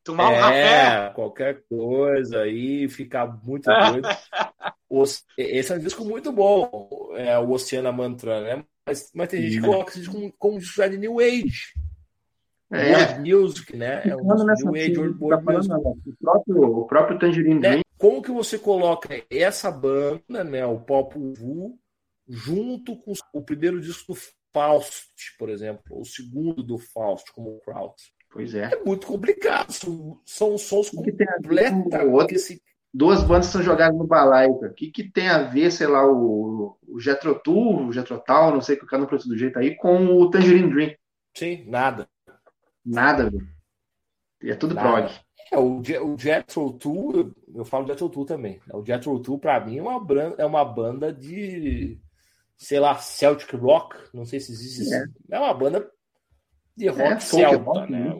Tomar é, um rapé. qualquer coisa aí, ficar muito doido. Esse é um disco muito bom, é o Oceana Mantra, né? Mas, mas tem gente que coloca esse disco como, como disco de New Age. É. World Music, né? É um New Age World, tá Music. O próprio, o próprio Tangerine né? Como que você coloca essa banda, né, o Pop Vu, junto com o primeiro disco do Faust, por exemplo, o segundo do Faust, como o Kraut? Pois é. É muito complicado. São, são sons completamente. Duas bandas são jogadas no balaio. O que, que tem a ver, sei lá, o, o Jetro Tool, o Jetro Tal, não sei o que o cara não do jeito aí, com o Tangerine Dream? Sim, nada. Nada, velho. É tudo Nada. prog. É, o, o Jethro Tull, eu, eu falo Jethro Tull também. O Jethro Tull, pra mim, é uma, banda, é uma banda de, sei lá, Celtic Rock. Não sei se existe. É, é uma banda de rock é, celta, rock, né?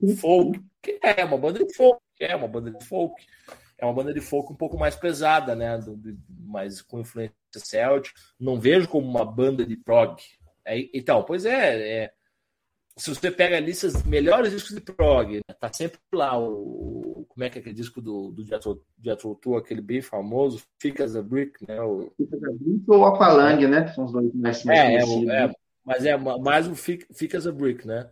né? Folk. É, uma banda de folk. É uma banda de folk. É uma banda de folk um pouco mais pesada, né? Do, do, mais com influência Celtic. Não vejo como uma banda de prog. É, então, pois é, é se você pega a lista dos melhores discos de prog, né, tá sempre lá o. Como é que é aquele disco do, do Jethro Tull, aquele bem famoso, Fica as a Brick, né? O... Fica as a Brick ou Aqualung, né? São os dois mais, mais é, é, é, mas é mais o Fica, as a Brick, né?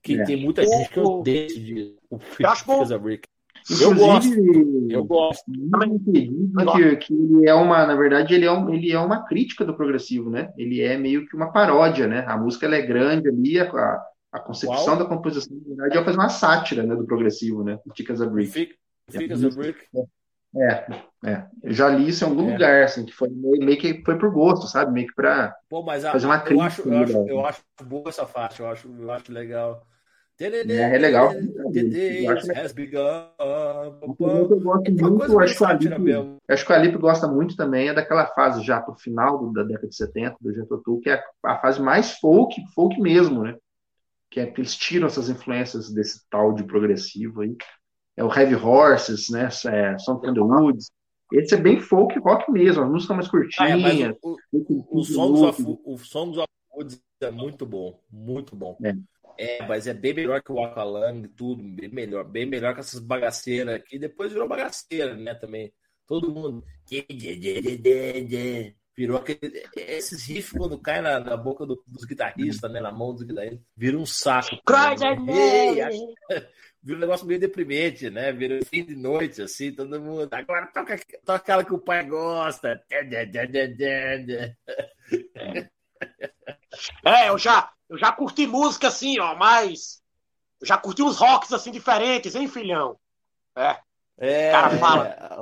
Que é. tem muita gente que odeia esse disco, o Fica as a Brick. Eu gosto. Eu gosto. Que, que ele é uma, na verdade, ele é, um, ele é uma crítica do progressivo, né? Ele é meio que uma paródia, né? A música ela é grande ali, a, a concepção Qual? da composição, na verdade, é fazer uma sátira né, do progressivo, né? Tick as a Brick. Tick as a Brick. É, é. Eu já li isso em algum é. lugar, assim, que foi meio, meio, que foi por gosto, sabe? Meio que pra fazer uma crítica. Eu acho, eu, acho, eu acho boa essa faixa, eu acho, eu acho legal. É, é legal. Eu acho muito, acho que o Alip, acho que o Alip gosta muito também é daquela fase já pro final da década de 70 do Getotu, que é a fase mais folk, folk mesmo, né? Que é que eles tiram essas influências desse tal de progressivo aí. É o Heavy Horses, né? É, Song from the Woods. Esse é bem folk rock mesmo, a música mais curtinha. Ah, é, o, o, o, som dos, o som dos Woods é muito bom, muito bom. É. É, mas é bem melhor que o Aqualung tudo, bem melhor, bem melhor que essas bagaceiras aqui. Depois virou bagaceira, né, também. Todo mundo. Virou aquele. Esses riffs, quando cai na, na boca do, dos guitarristas, né, na mão dos guitarristas, vira um saco. Ei, acho... Vira um negócio meio deprimente, né? Vira fim de noite, assim, todo mundo. Agora toca, toca aquela que o pai gosta. É, eu já, eu já curti música assim, ó, mas. Eu já curti uns rocks assim diferentes, hein, filhão? É. É. O cara fala. É.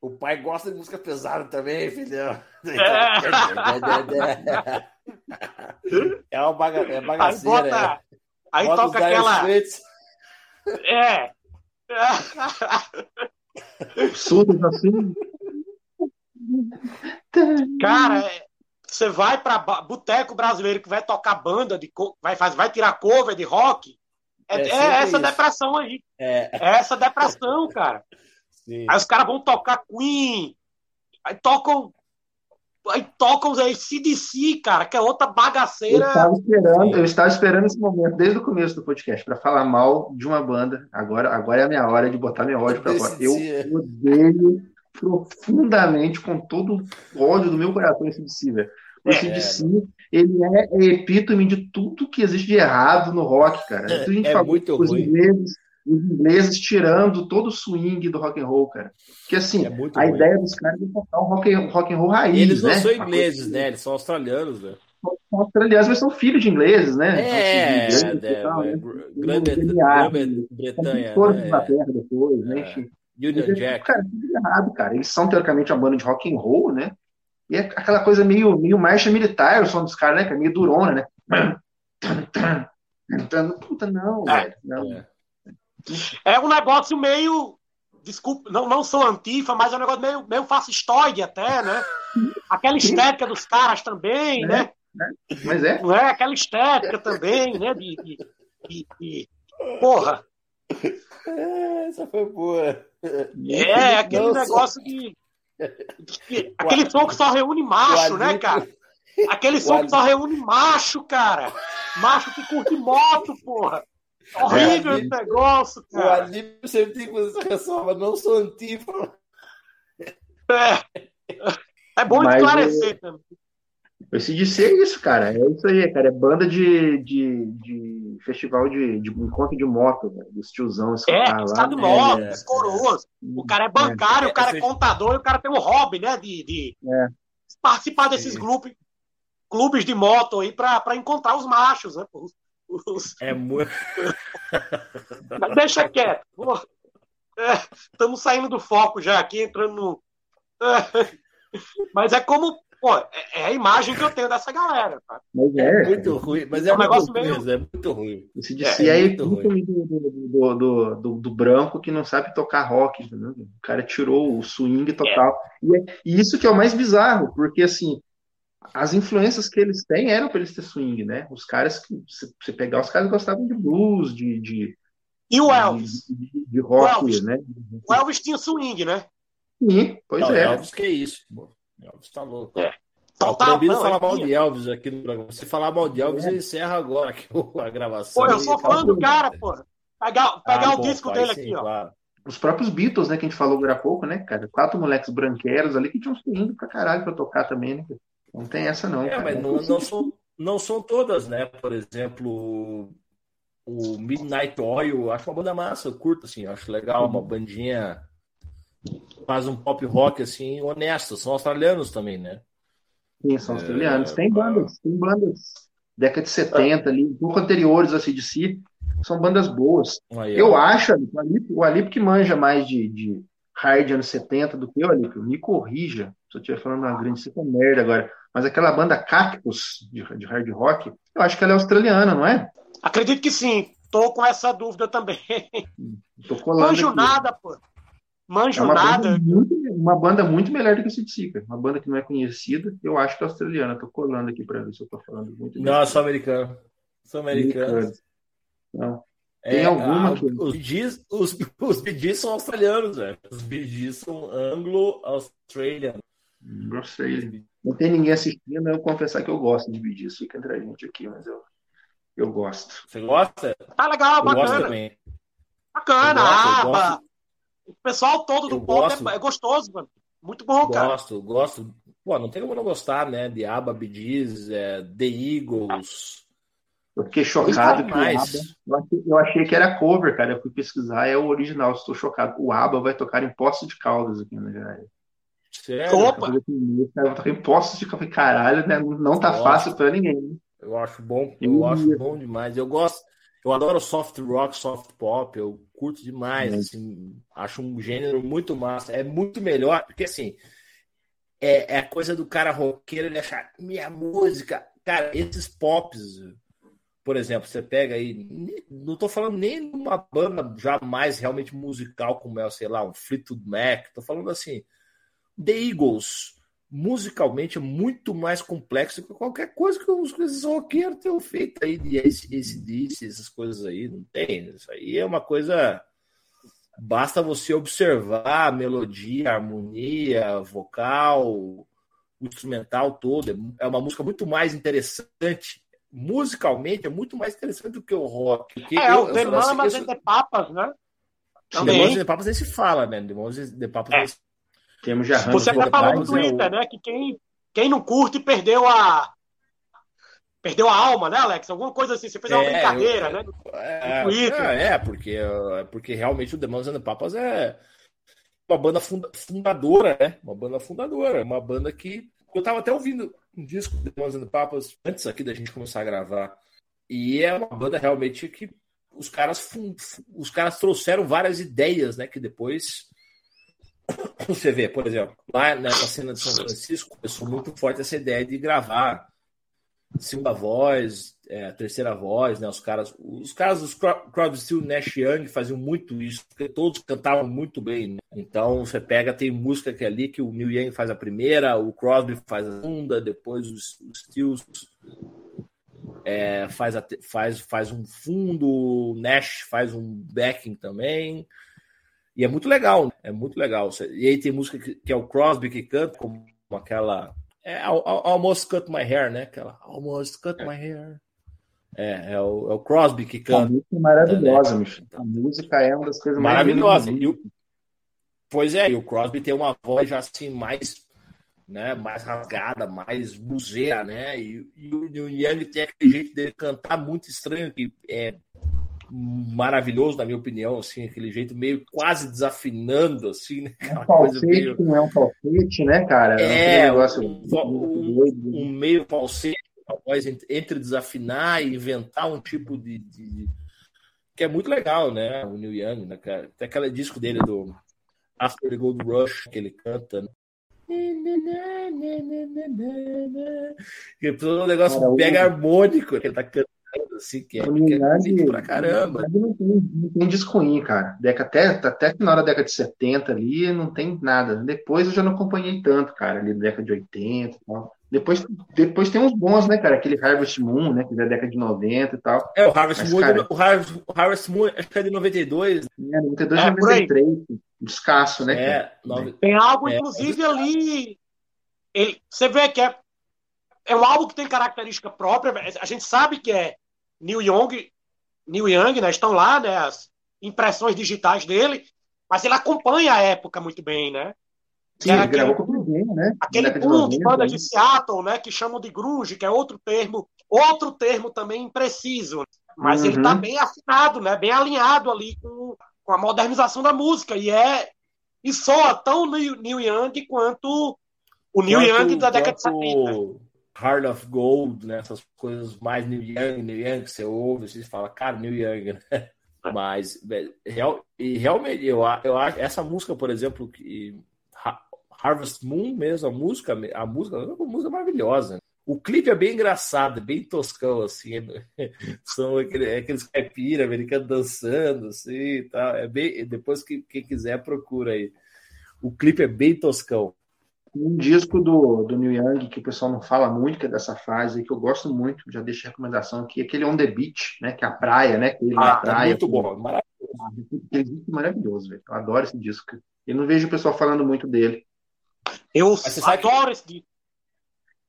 O pai gosta de música pesada também, filhão. É, é uma baga, é bagaceira. Aí, bota, é. aí bota toca aquela. É. Surdos assim. Cara, é, você vai para boteco brasileiro que vai tocar banda, de, vai, faz, vai tirar cover de rock, é, é, é essa isso. depressão aí. É. é. essa depressão, cara. Sim. Aí os caras vão tocar Queen, aí tocam. Aí tocam aí CDC, cara, que é outra bagaceira. Eu estava esperando, eu estava esperando esse momento desde o começo do podcast para falar mal de uma banda. Agora, agora é a minha hora de botar meu ódio para fora. Eu odeio profundamente, com todo o ódio do meu coração, esse DC, velho. O é, ACDC, ele é epítome de tudo que existe de errado no rock, cara. É, a gente é muito os ruim. ingleses, os ingleses tirando todo o swing do rock and roll, cara. Porque assim, é a ruim. ideia dos caras é tocar um rock, rock and roll raiz, Eles não né? são ingleses, né? Eles são australianos, velho. São australianos, mas são filhos de ingleses, né? É, é, né? Grã-Bretanha. Foram né? Inglaterra depois, né? Enfim. Union Jack. Cara, tudo errado, cara. Eles são, teoricamente, uma banda de rock and roll, né? E é aquela coisa meio, meio marcha militar, o som dos caras, né? Que é meio durona, né? Puta, não, é, velho. Não. É. é um negócio meio. Desculpa, não, não sou antifa, mas é um negócio meio, meio fascistoide até, né? Aquela estética dos caras também, é, né? É, mas é. Não é aquela estética também, né? De, de, de, de... Porra! É, essa foi boa. É, aquele Nossa. negócio de. Aquele som que só reúne macho, né, cara? Aquele som que só reúne macho, cara. Macho que curte moto, porra. Horrível esse negócio, cara. O Alívio sempre tem que fazer essa ressalva. Não sou antifa. É. É bom Mas, esclarecer também. Esse de ser isso, cara. É isso aí, cara. É banda de, de, de festival de, de encontro de moto, né? dos tiozão. É, estado moto, é, dos coroas. É, o cara é bancário, é, o cara é contador e o cara tem um hobby, né? De, de é. participar desses grupos, clubes de moto aí pra, pra encontrar os machos, né? Os, os... É muito. Deixa quieto. Estamos é, saindo do foco já aqui, entrando no. Mas é como Pô, é, é, a imagem que eu tenho dessa galera, tá? Mas é, é muito ruim, mas é, é um negócio meio... é muito ruim. Esse DC é, é, é do, do, do, do, do, branco que não sabe tocar rock, entendeu? O cara tirou o swing total. E, é, e isso que é o mais bizarro, porque assim, as influências que eles têm eram para eles ter swing, né? Os caras que você pegar, os caras gostavam de blues, de, de e o Elvis? De, de, de rock, o Elvis, né? O Elvis tinha swing, né? Sim, pois não, é. Elvis que é isso, pô. Elvis tá louco. É. Tá, tá, proibido falar mal de Elvis aqui no programa. Se falar mal de Elvis, é. encerra agora aqui a gravação. Pô, eu sou fã do cara, pô. Pegar, pegar ah, o bom, disco pai, dele sim, aqui, ó. Claro. Os próprios Beatles, né, que a gente falou agora há pouco, né, cara? Quatro moleques branqueiros ali que tinham subindo pra caralho pra tocar também, né? Não tem essa, não. É, cara. mas não, não, são, não são todas, né? Por exemplo, o Midnight Oil, acho uma banda massa, eu curto, assim, acho legal, uma bandinha faz um pop rock, assim, honesto, são australianos também, né? Sim, são australianos. É, tem bandas, tem bandas década de 70 ali, um pouco anteriores a CDC, são bandas boas. Aí, eu acho, o Alip, o Alip que manja mais de, de hard anos 70 do que o Alip, me corrija se eu estiver falando uma grande seca merda agora, mas aquela banda Cactus de, de hard rock, eu acho que ela é australiana, não é? Acredito que sim. Tô com essa dúvida também. Tô colando Manjo aqui. nada, pô. Manjo é uma nada. Banda muito, uma banda muito melhor do que a Sidsica. Uma banda que não é conhecida, eu acho que é australiana. Tô colando aqui para ver se eu tô falando muito bem. Não, sou americano. Sou americano. Não. Tem é, alguma a, que... Os BGs, os, os BGs são australianos, velho. Os BGs são anglo-australian. Anglo-australian. Não tem ninguém assistindo, eu vou confessar que eu gosto de BGs. Fica entre a gente aqui, mas eu, eu gosto. Você gosta? Tá legal, eu bacana. Gosto também. Bacana, eu gosto, aba. Gosto. O pessoal todo do pop gosto. é, é gostoso, mano. Muito bom, cara. Gosto, gosto. Pô, não tem como não gostar, né? De ABBA, Bee Gees, é, The Eagles. Eu fiquei chocado que mais. o ABBA, eu achei que era cover, cara. Eu fui pesquisar, é o original. Estou chocado. O ABBA vai tocar em Poços de Caldas aqui na Minas Sério? Opa! Vai tocar em Poços de Caldas. Caralho, né? Não tá Nossa. fácil pra ninguém. Né? Eu acho bom, eu acho bom demais. Eu gosto, eu adoro soft rock, soft pop, eu curto demais, assim, acho um gênero muito massa. É muito melhor, porque assim, é, é a coisa do cara roqueiro ele achar minha música, cara, esses pops, por exemplo, você pega aí, não tô falando nem de uma banda já mais realmente musical como é, sei lá, um Fleetwood Mac, tô falando assim, The Eagles, musicalmente é muito mais complexo que qualquer coisa que os, esses roqueiros tenham feito aí de ACDC, essas coisas aí. Não tem. Isso aí é uma coisa. Basta você observar a melodia, a harmonia, vocal, o instrumental todo. É uma música muito mais interessante. Musicalmente é muito mais interessante do que o rock. Porque É, eu, o eu, Demônios eu, de Papas, né? Demônios Também. de Papas nem se fala, né? Demônios de Papas É. nem se Temos já Você até falou no é o- Twitter, né? Que quem, quem não curte perdeu a. Perdeu a alma, né, Alex? Alguma coisa assim. Você fez uma É, brincadeira, eu- né? É, é, é, porque, é porque realmente o Demônios and the Papas é uma banda funda- fundadora, né? Uma banda fundadora, uma banda que. Eu tava até ouvindo um disco do Demônios and the Papas antes aqui da gente começar a gravar. E é uma banda realmente que os caras, fun- os caras trouxeram várias ideias, né? Que depois. Você vê, por exemplo, lá nessa cena de São Francisco, começou muito forte essa ideia de gravar segunda voz, é, terceira voz, né? Os caras, os caras dos Cro- Crosby, Still, Nash Young faziam muito isso, porque todos cantavam muito bem. né? Então você pega, tem música que é ali que o Neil Young faz a primeira, o Crosby faz a segunda, depois os, os Stills é, faz, a faz, faz um fundo, o Nash faz um backing também. E é muito legal, né? é muito legal. E aí tem música que, é o Crosby que canta, como aquela. É Al- Al- Almost Cut My Hair, né? Aquela Almost Cut My Hair. É, é o, é o Crosby que A canta. música é maravilhosa, Michel. A música é uma das coisas mais Maravilhosa. E o- pois é, e o Crosby tem uma voz já assim mais, né, mais rasgada, mais buzeira, né? E, e o Neil Young tem aquele jeito dele cantar muito estranho, que é maravilhoso, na minha opinião, assim, aquele jeito meio quase desafinando, assim, né? É um Aquela coisa falsete meio... não é um falsete, né, cara? É, negócio um, um- doido. né? um meio falsete, uma voz entre- desafinar e inventar um tipo de, de- que é muito legal, né? O Neil Young, né, cara? Tem aquele disco dele do After the Gold Rush que ele canta. Né? Que é um negócio mega harmônico que ele tá cantando, assim, que é, é pra caramba. Não tem, não tem disco ruim, cara. Deca, até, até que na hora da década de 70 ali, não tem nada. Depois eu já não acompanhei tanto, cara, ali da década de 80 e tal. Depois, depois tem uns bons, né, cara? Aquele Harvest Moon, né? Que é da década de 90 e tal. É, o Harvest Mas, Moon, cara- o Harvest, o Harvest Moon, acho que é de 92, É, 92, É, por aí. 93. Descasso, né, é, nove- Tem algo, É, inclusive, ali. Ele, você vê que é, é um álbum que tem característica própria. A gente sabe que é Neil Young, Neil Young, né? Estão lá, né? As impressões digitais dele, mas ele acompanha a época muito bem, né? Sim, ele gravou aquele- com o Turbina, né? Aquele de boom de 90, bandas né? de Seattle, né? Que chamam de grunge, que é outro termo, outro termo também impreciso. Mas uhum. ele tá bem afinado, né? Bem alinhado ali com, com a modernização da música. E é. E soa tão Neil Young quanto o Neil Young da década de 70. Heart of Gold, né? Essas coisas mais Neil Young, Neil Young, que você ouve, você fala, cara, Neil Young, né? Mas real, e realmente eu, eu acho essa música, por exemplo, que Harvest Moon mesmo, a música, a música é uma música maravilhosa. O clipe é bem engraçado, bem toscão, assim. Né? São aqueles, aqueles caipira americanos dançando, assim, tá? É bem. Depois que quem quiser procura aí. O clipe é bem toscão. Um disco do, do New Young que o pessoal não fala muito, que é dessa fase, que eu gosto muito, já deixei a recomendação aqui, aquele On The Beach, né? Que é a praia, né? Que ele ah, na é praia. É muito bom, maravilhoso. Aquele disco maravilhoso, velho. Eu adoro esse disco. Eu não vejo o pessoal falando muito dele. Eu adoro que... esse disco.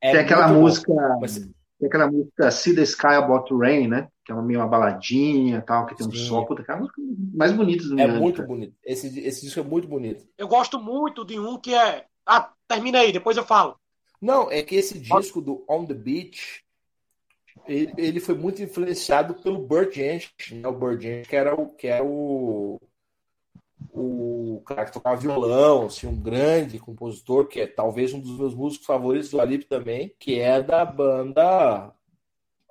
É tem aquela música. Mas... Tem aquela música See the Sky About Rain, né? Que é uma meio uma baladinha tal, que tem Sim. um sol. Puta, aquela música mais bonita do É muito cara. bonito. Esse, esse disco é muito bonito. Eu gosto muito de um que é. Ah, termina aí, depois eu falo. Não, é que esse disco do On the Beach ele, ele foi muito influenciado pelo Burt Jansch, né? O Burt que era o que era o o cara que tocava violão, assim, um grande compositor, que é talvez um dos meus músicos favoritos do Alip também, que é da banda,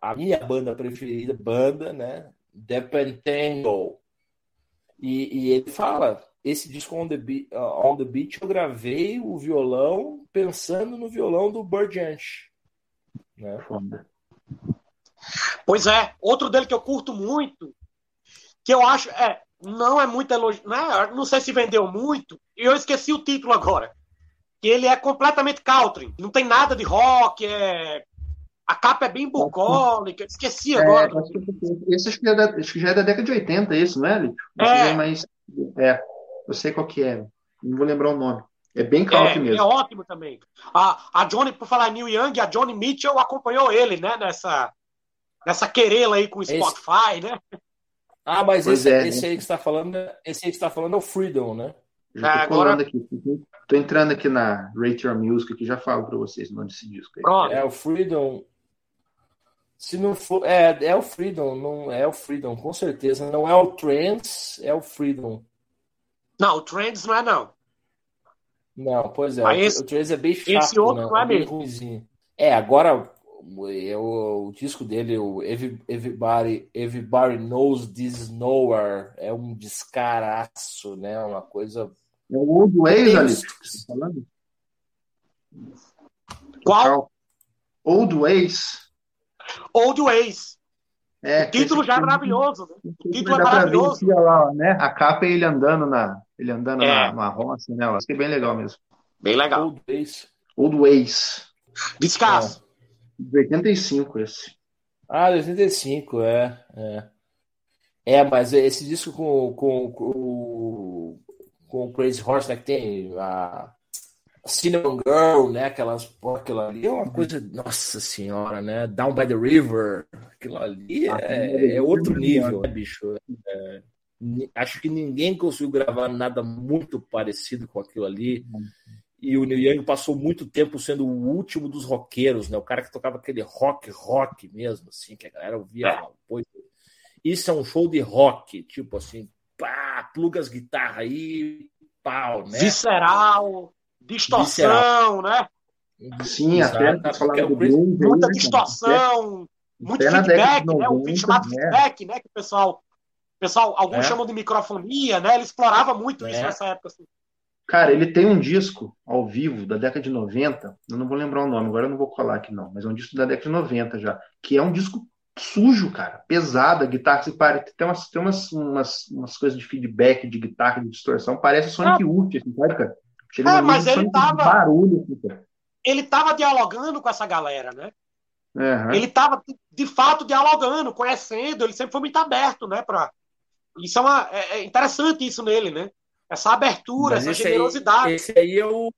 a minha banda preferida, banda, né? Pentangle. E, e ele fala, esse disco On The, Beat, uh, On the Beach eu gravei o violão pensando no violão do Bird Jansch. Né? Pois é, outro dele que eu curto muito, que eu acho, é, não é muito elogio, né? não sei se vendeu muito, e eu esqueci o título agora. Que ele é completamente country, não tem nada de rock, é... a capa é bem bucólica, esqueci é, agora. esse acho que, é da, acho que já é da década de 80, isso, não é, Lito? É. Mas, é, eu sei qual que é, não vou lembrar o nome. É bem country é, mesmo. É ótimo também. A, a Johnny, por falar Neil Young, a Johnny Mitchell acompanhou ele, né, nessa, nessa querela aí com o Spotify, esse... né? Ah, mas esse, é, esse, aí que está falando, esse aí que está falando é o Freedom, né? Já tô agora... aqui. Tô entrando aqui na Rate Your Music que já falo para vocês o nome desse disco aí. É o Freedom. Se não for, é, é o Freedom, não é o Freedom, com certeza. Não é o Trends, é o Freedom. Não, o Trends não é não. Não, pois é. Mas o, Trends é bem chato, esse outro né? não é, é mesmo. É, agora é o, o disco dele, o Everybody, Everybody Knows This Nowhere, é um descaraço, né? Uma coisa. É o Old Ways, ali, tá falando? Qual? Old Ways. Old Ways. É, o título já é maravilhoso. Né? O título é maravilhoso. Lá, né? A capa é ele andando na, ele andando é. na, na roça, né? Acho que é bem legal mesmo. Bem legal. Old Ways. Old Ways. Descasso. De 85 esse. Ah, de 85, é. É, é mas esse disco com, com, com, com o Crazy Horse, né, que tem a Cinnamon Girl, né, aquelas, pô, aquilo ali é uma coisa, nossa senhora, né, Down by the River, aquilo ali ah, é, é outro nível, né, bicho. É, acho que ninguém conseguiu gravar nada muito parecido com aquilo ali. E o Neil Young passou muito tempo sendo o último dos roqueiros, né? O cara que tocava aquele rock, rock mesmo, assim, que a galera ouvia. É. Pois, isso é um show de rock, tipo assim, pá, pluga as guitarras aí, pau, né? Visceral, distorção, Visceral. né? Sim, até falar do blues, muita né, distorção, muito feedback, né? Um feed chamado né? feedback, né? Que o pessoal, pessoal alguns é. chamam de microfonia, né? Ele explorava muito é. isso nessa época. Assim. Cara, ele tem um disco ao vivo da década de 90, eu não vou lembrar o nome, agora eu não vou colar aqui não, mas é um disco da década de 90 já, que é um disco sujo, cara, pesado, a guitarra se parece, tem umas, tem umas, umas, umas coisas de feedback de guitarra, de distorção, parece Sonic ah. Youth, assim, sabe, cara? Chega é, mas ele tava, barulho, cara. ele tava dialogando com essa galera, né? Uhum. Ele tava, de fato, dialogando, conhecendo, ele sempre foi muito aberto, né, pra... Isso é, uma, é, é interessante isso nele, né? essa abertura, Mas essa esse generosidade. Aí, esse aí é o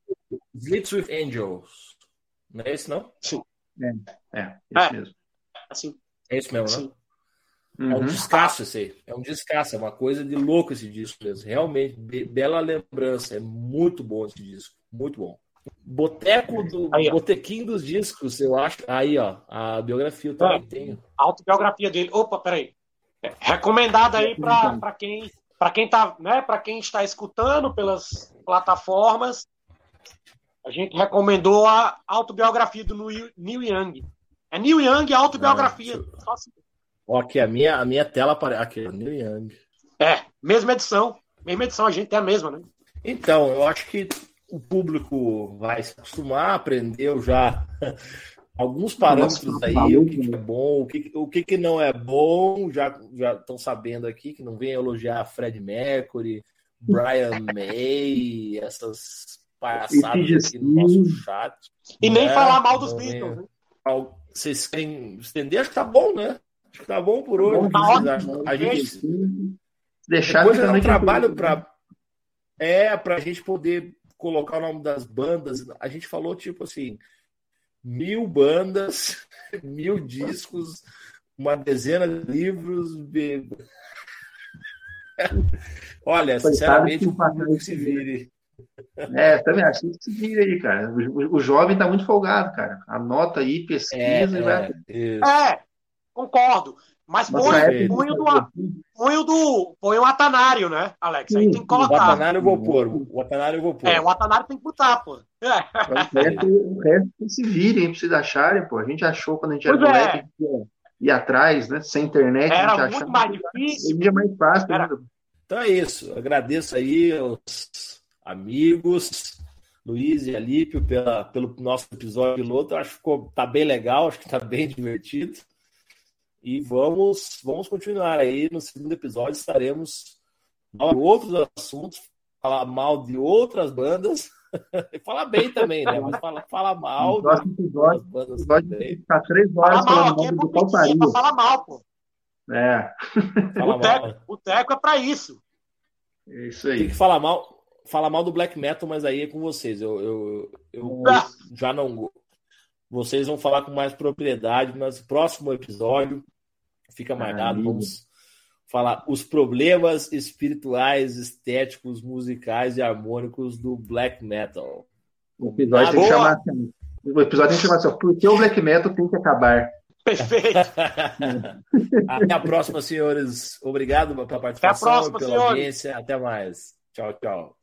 Blitz with Angels. Não é esse, não? Sim. É, é esse é. mesmo. Assim. É esse mesmo, Sim. Uhum. É um descasso esse aí. É um descasso, é uma coisa de louco esse disco mesmo. Realmente, be bela lembrança. É muito bom esse disco. Muito bom. Boteco do aí, Botequim dos discos, eu acho. Aí, ó, a biografia eu também é. tenho. A autobiografia dele. Opa, peraí. Recomendado aí para quem para quem tá, né, para quem está escutando pelas plataformas, a gente recomendou a autobiografia do Neil Young. É Neil Young a autobiografia. Ah, assim. Ó, aqui a minha a minha tela aparece aqui, Neil Young. É, mesma edição, mesma edição, a gente tem a mesma, né? Então, eu acho que o público vai se acostumar, aprendeu já alguns parâmetros aí, o que, que, é bom, o que, o que, que não é bom, já já estão sabendo aqui que não vem elogiar Fred Mercury, Brian May, essas palhaçadas aqui no nosso chat. E nem né? falar mal dos Beatles. Né? Vocês querem estender? Acho que tá bom, né? Acho que tá bom por hoje. Tá a gente deixar depois é um trabalho para é para a gente poder colocar o nome das bandas. A gente falou tipo assim mil bandas, mil discos, uma dezena de livros. Olha, sinceramente, o público se vire. É, também acho que se vira aí, cara. O, o, jovem tá muito folgado, cara. Anota aí, pesquisa é, e vai. É, é, concordo. Mas põe, põe, o do, põe o do. Põe o Atanário, né, Alex? Aí tem que colocar. O Atanário eu vou pôr. O Atanário eu vou pôr. É, o Atanário tem que botar, pô. É. O, resto, o resto se virem, precisa acharem, pô. A gente achou quando a gente era pois moleque, é. ia, ir atrás, né? Sem internet, era a gente muito achava. mais difícil. Hoje é mais fácil. Era... Né? Então é isso. Agradeço aí aos amigos. Luiz e Alípio pela, pelo nosso episódio piloto. Acho que ficou, tá bem legal, acho que tá bem divertido. E vamos, vamos continuar aí. No segundo episódio estaremos com outros assuntos, falar mal de outras bandas. e falar bem também, né? Mas falar, falar mal de outras bandas também. Ficar três horas falar mal aqui é pro pra falar mal, pô. É. o, teco, o teco é pra isso. É isso aí. Tem que falar mal, falar mal do black metal, mas aí é com vocês. Eu, eu, eu ah. já não. Vocês vão falar com mais propriedade no próximo episódio. Fica marcado. Vamos falar os problemas espirituais, estéticos, musicais e harmônicos do black metal. O episódio, tem que, chamar, assim, o episódio tem que chamar assim, por que o black metal tem que acabar? Perfeito. Até a próxima, senhores. Obrigado pela participação, próxima, pela senhores. audiência. Até mais. Tchau, tchau.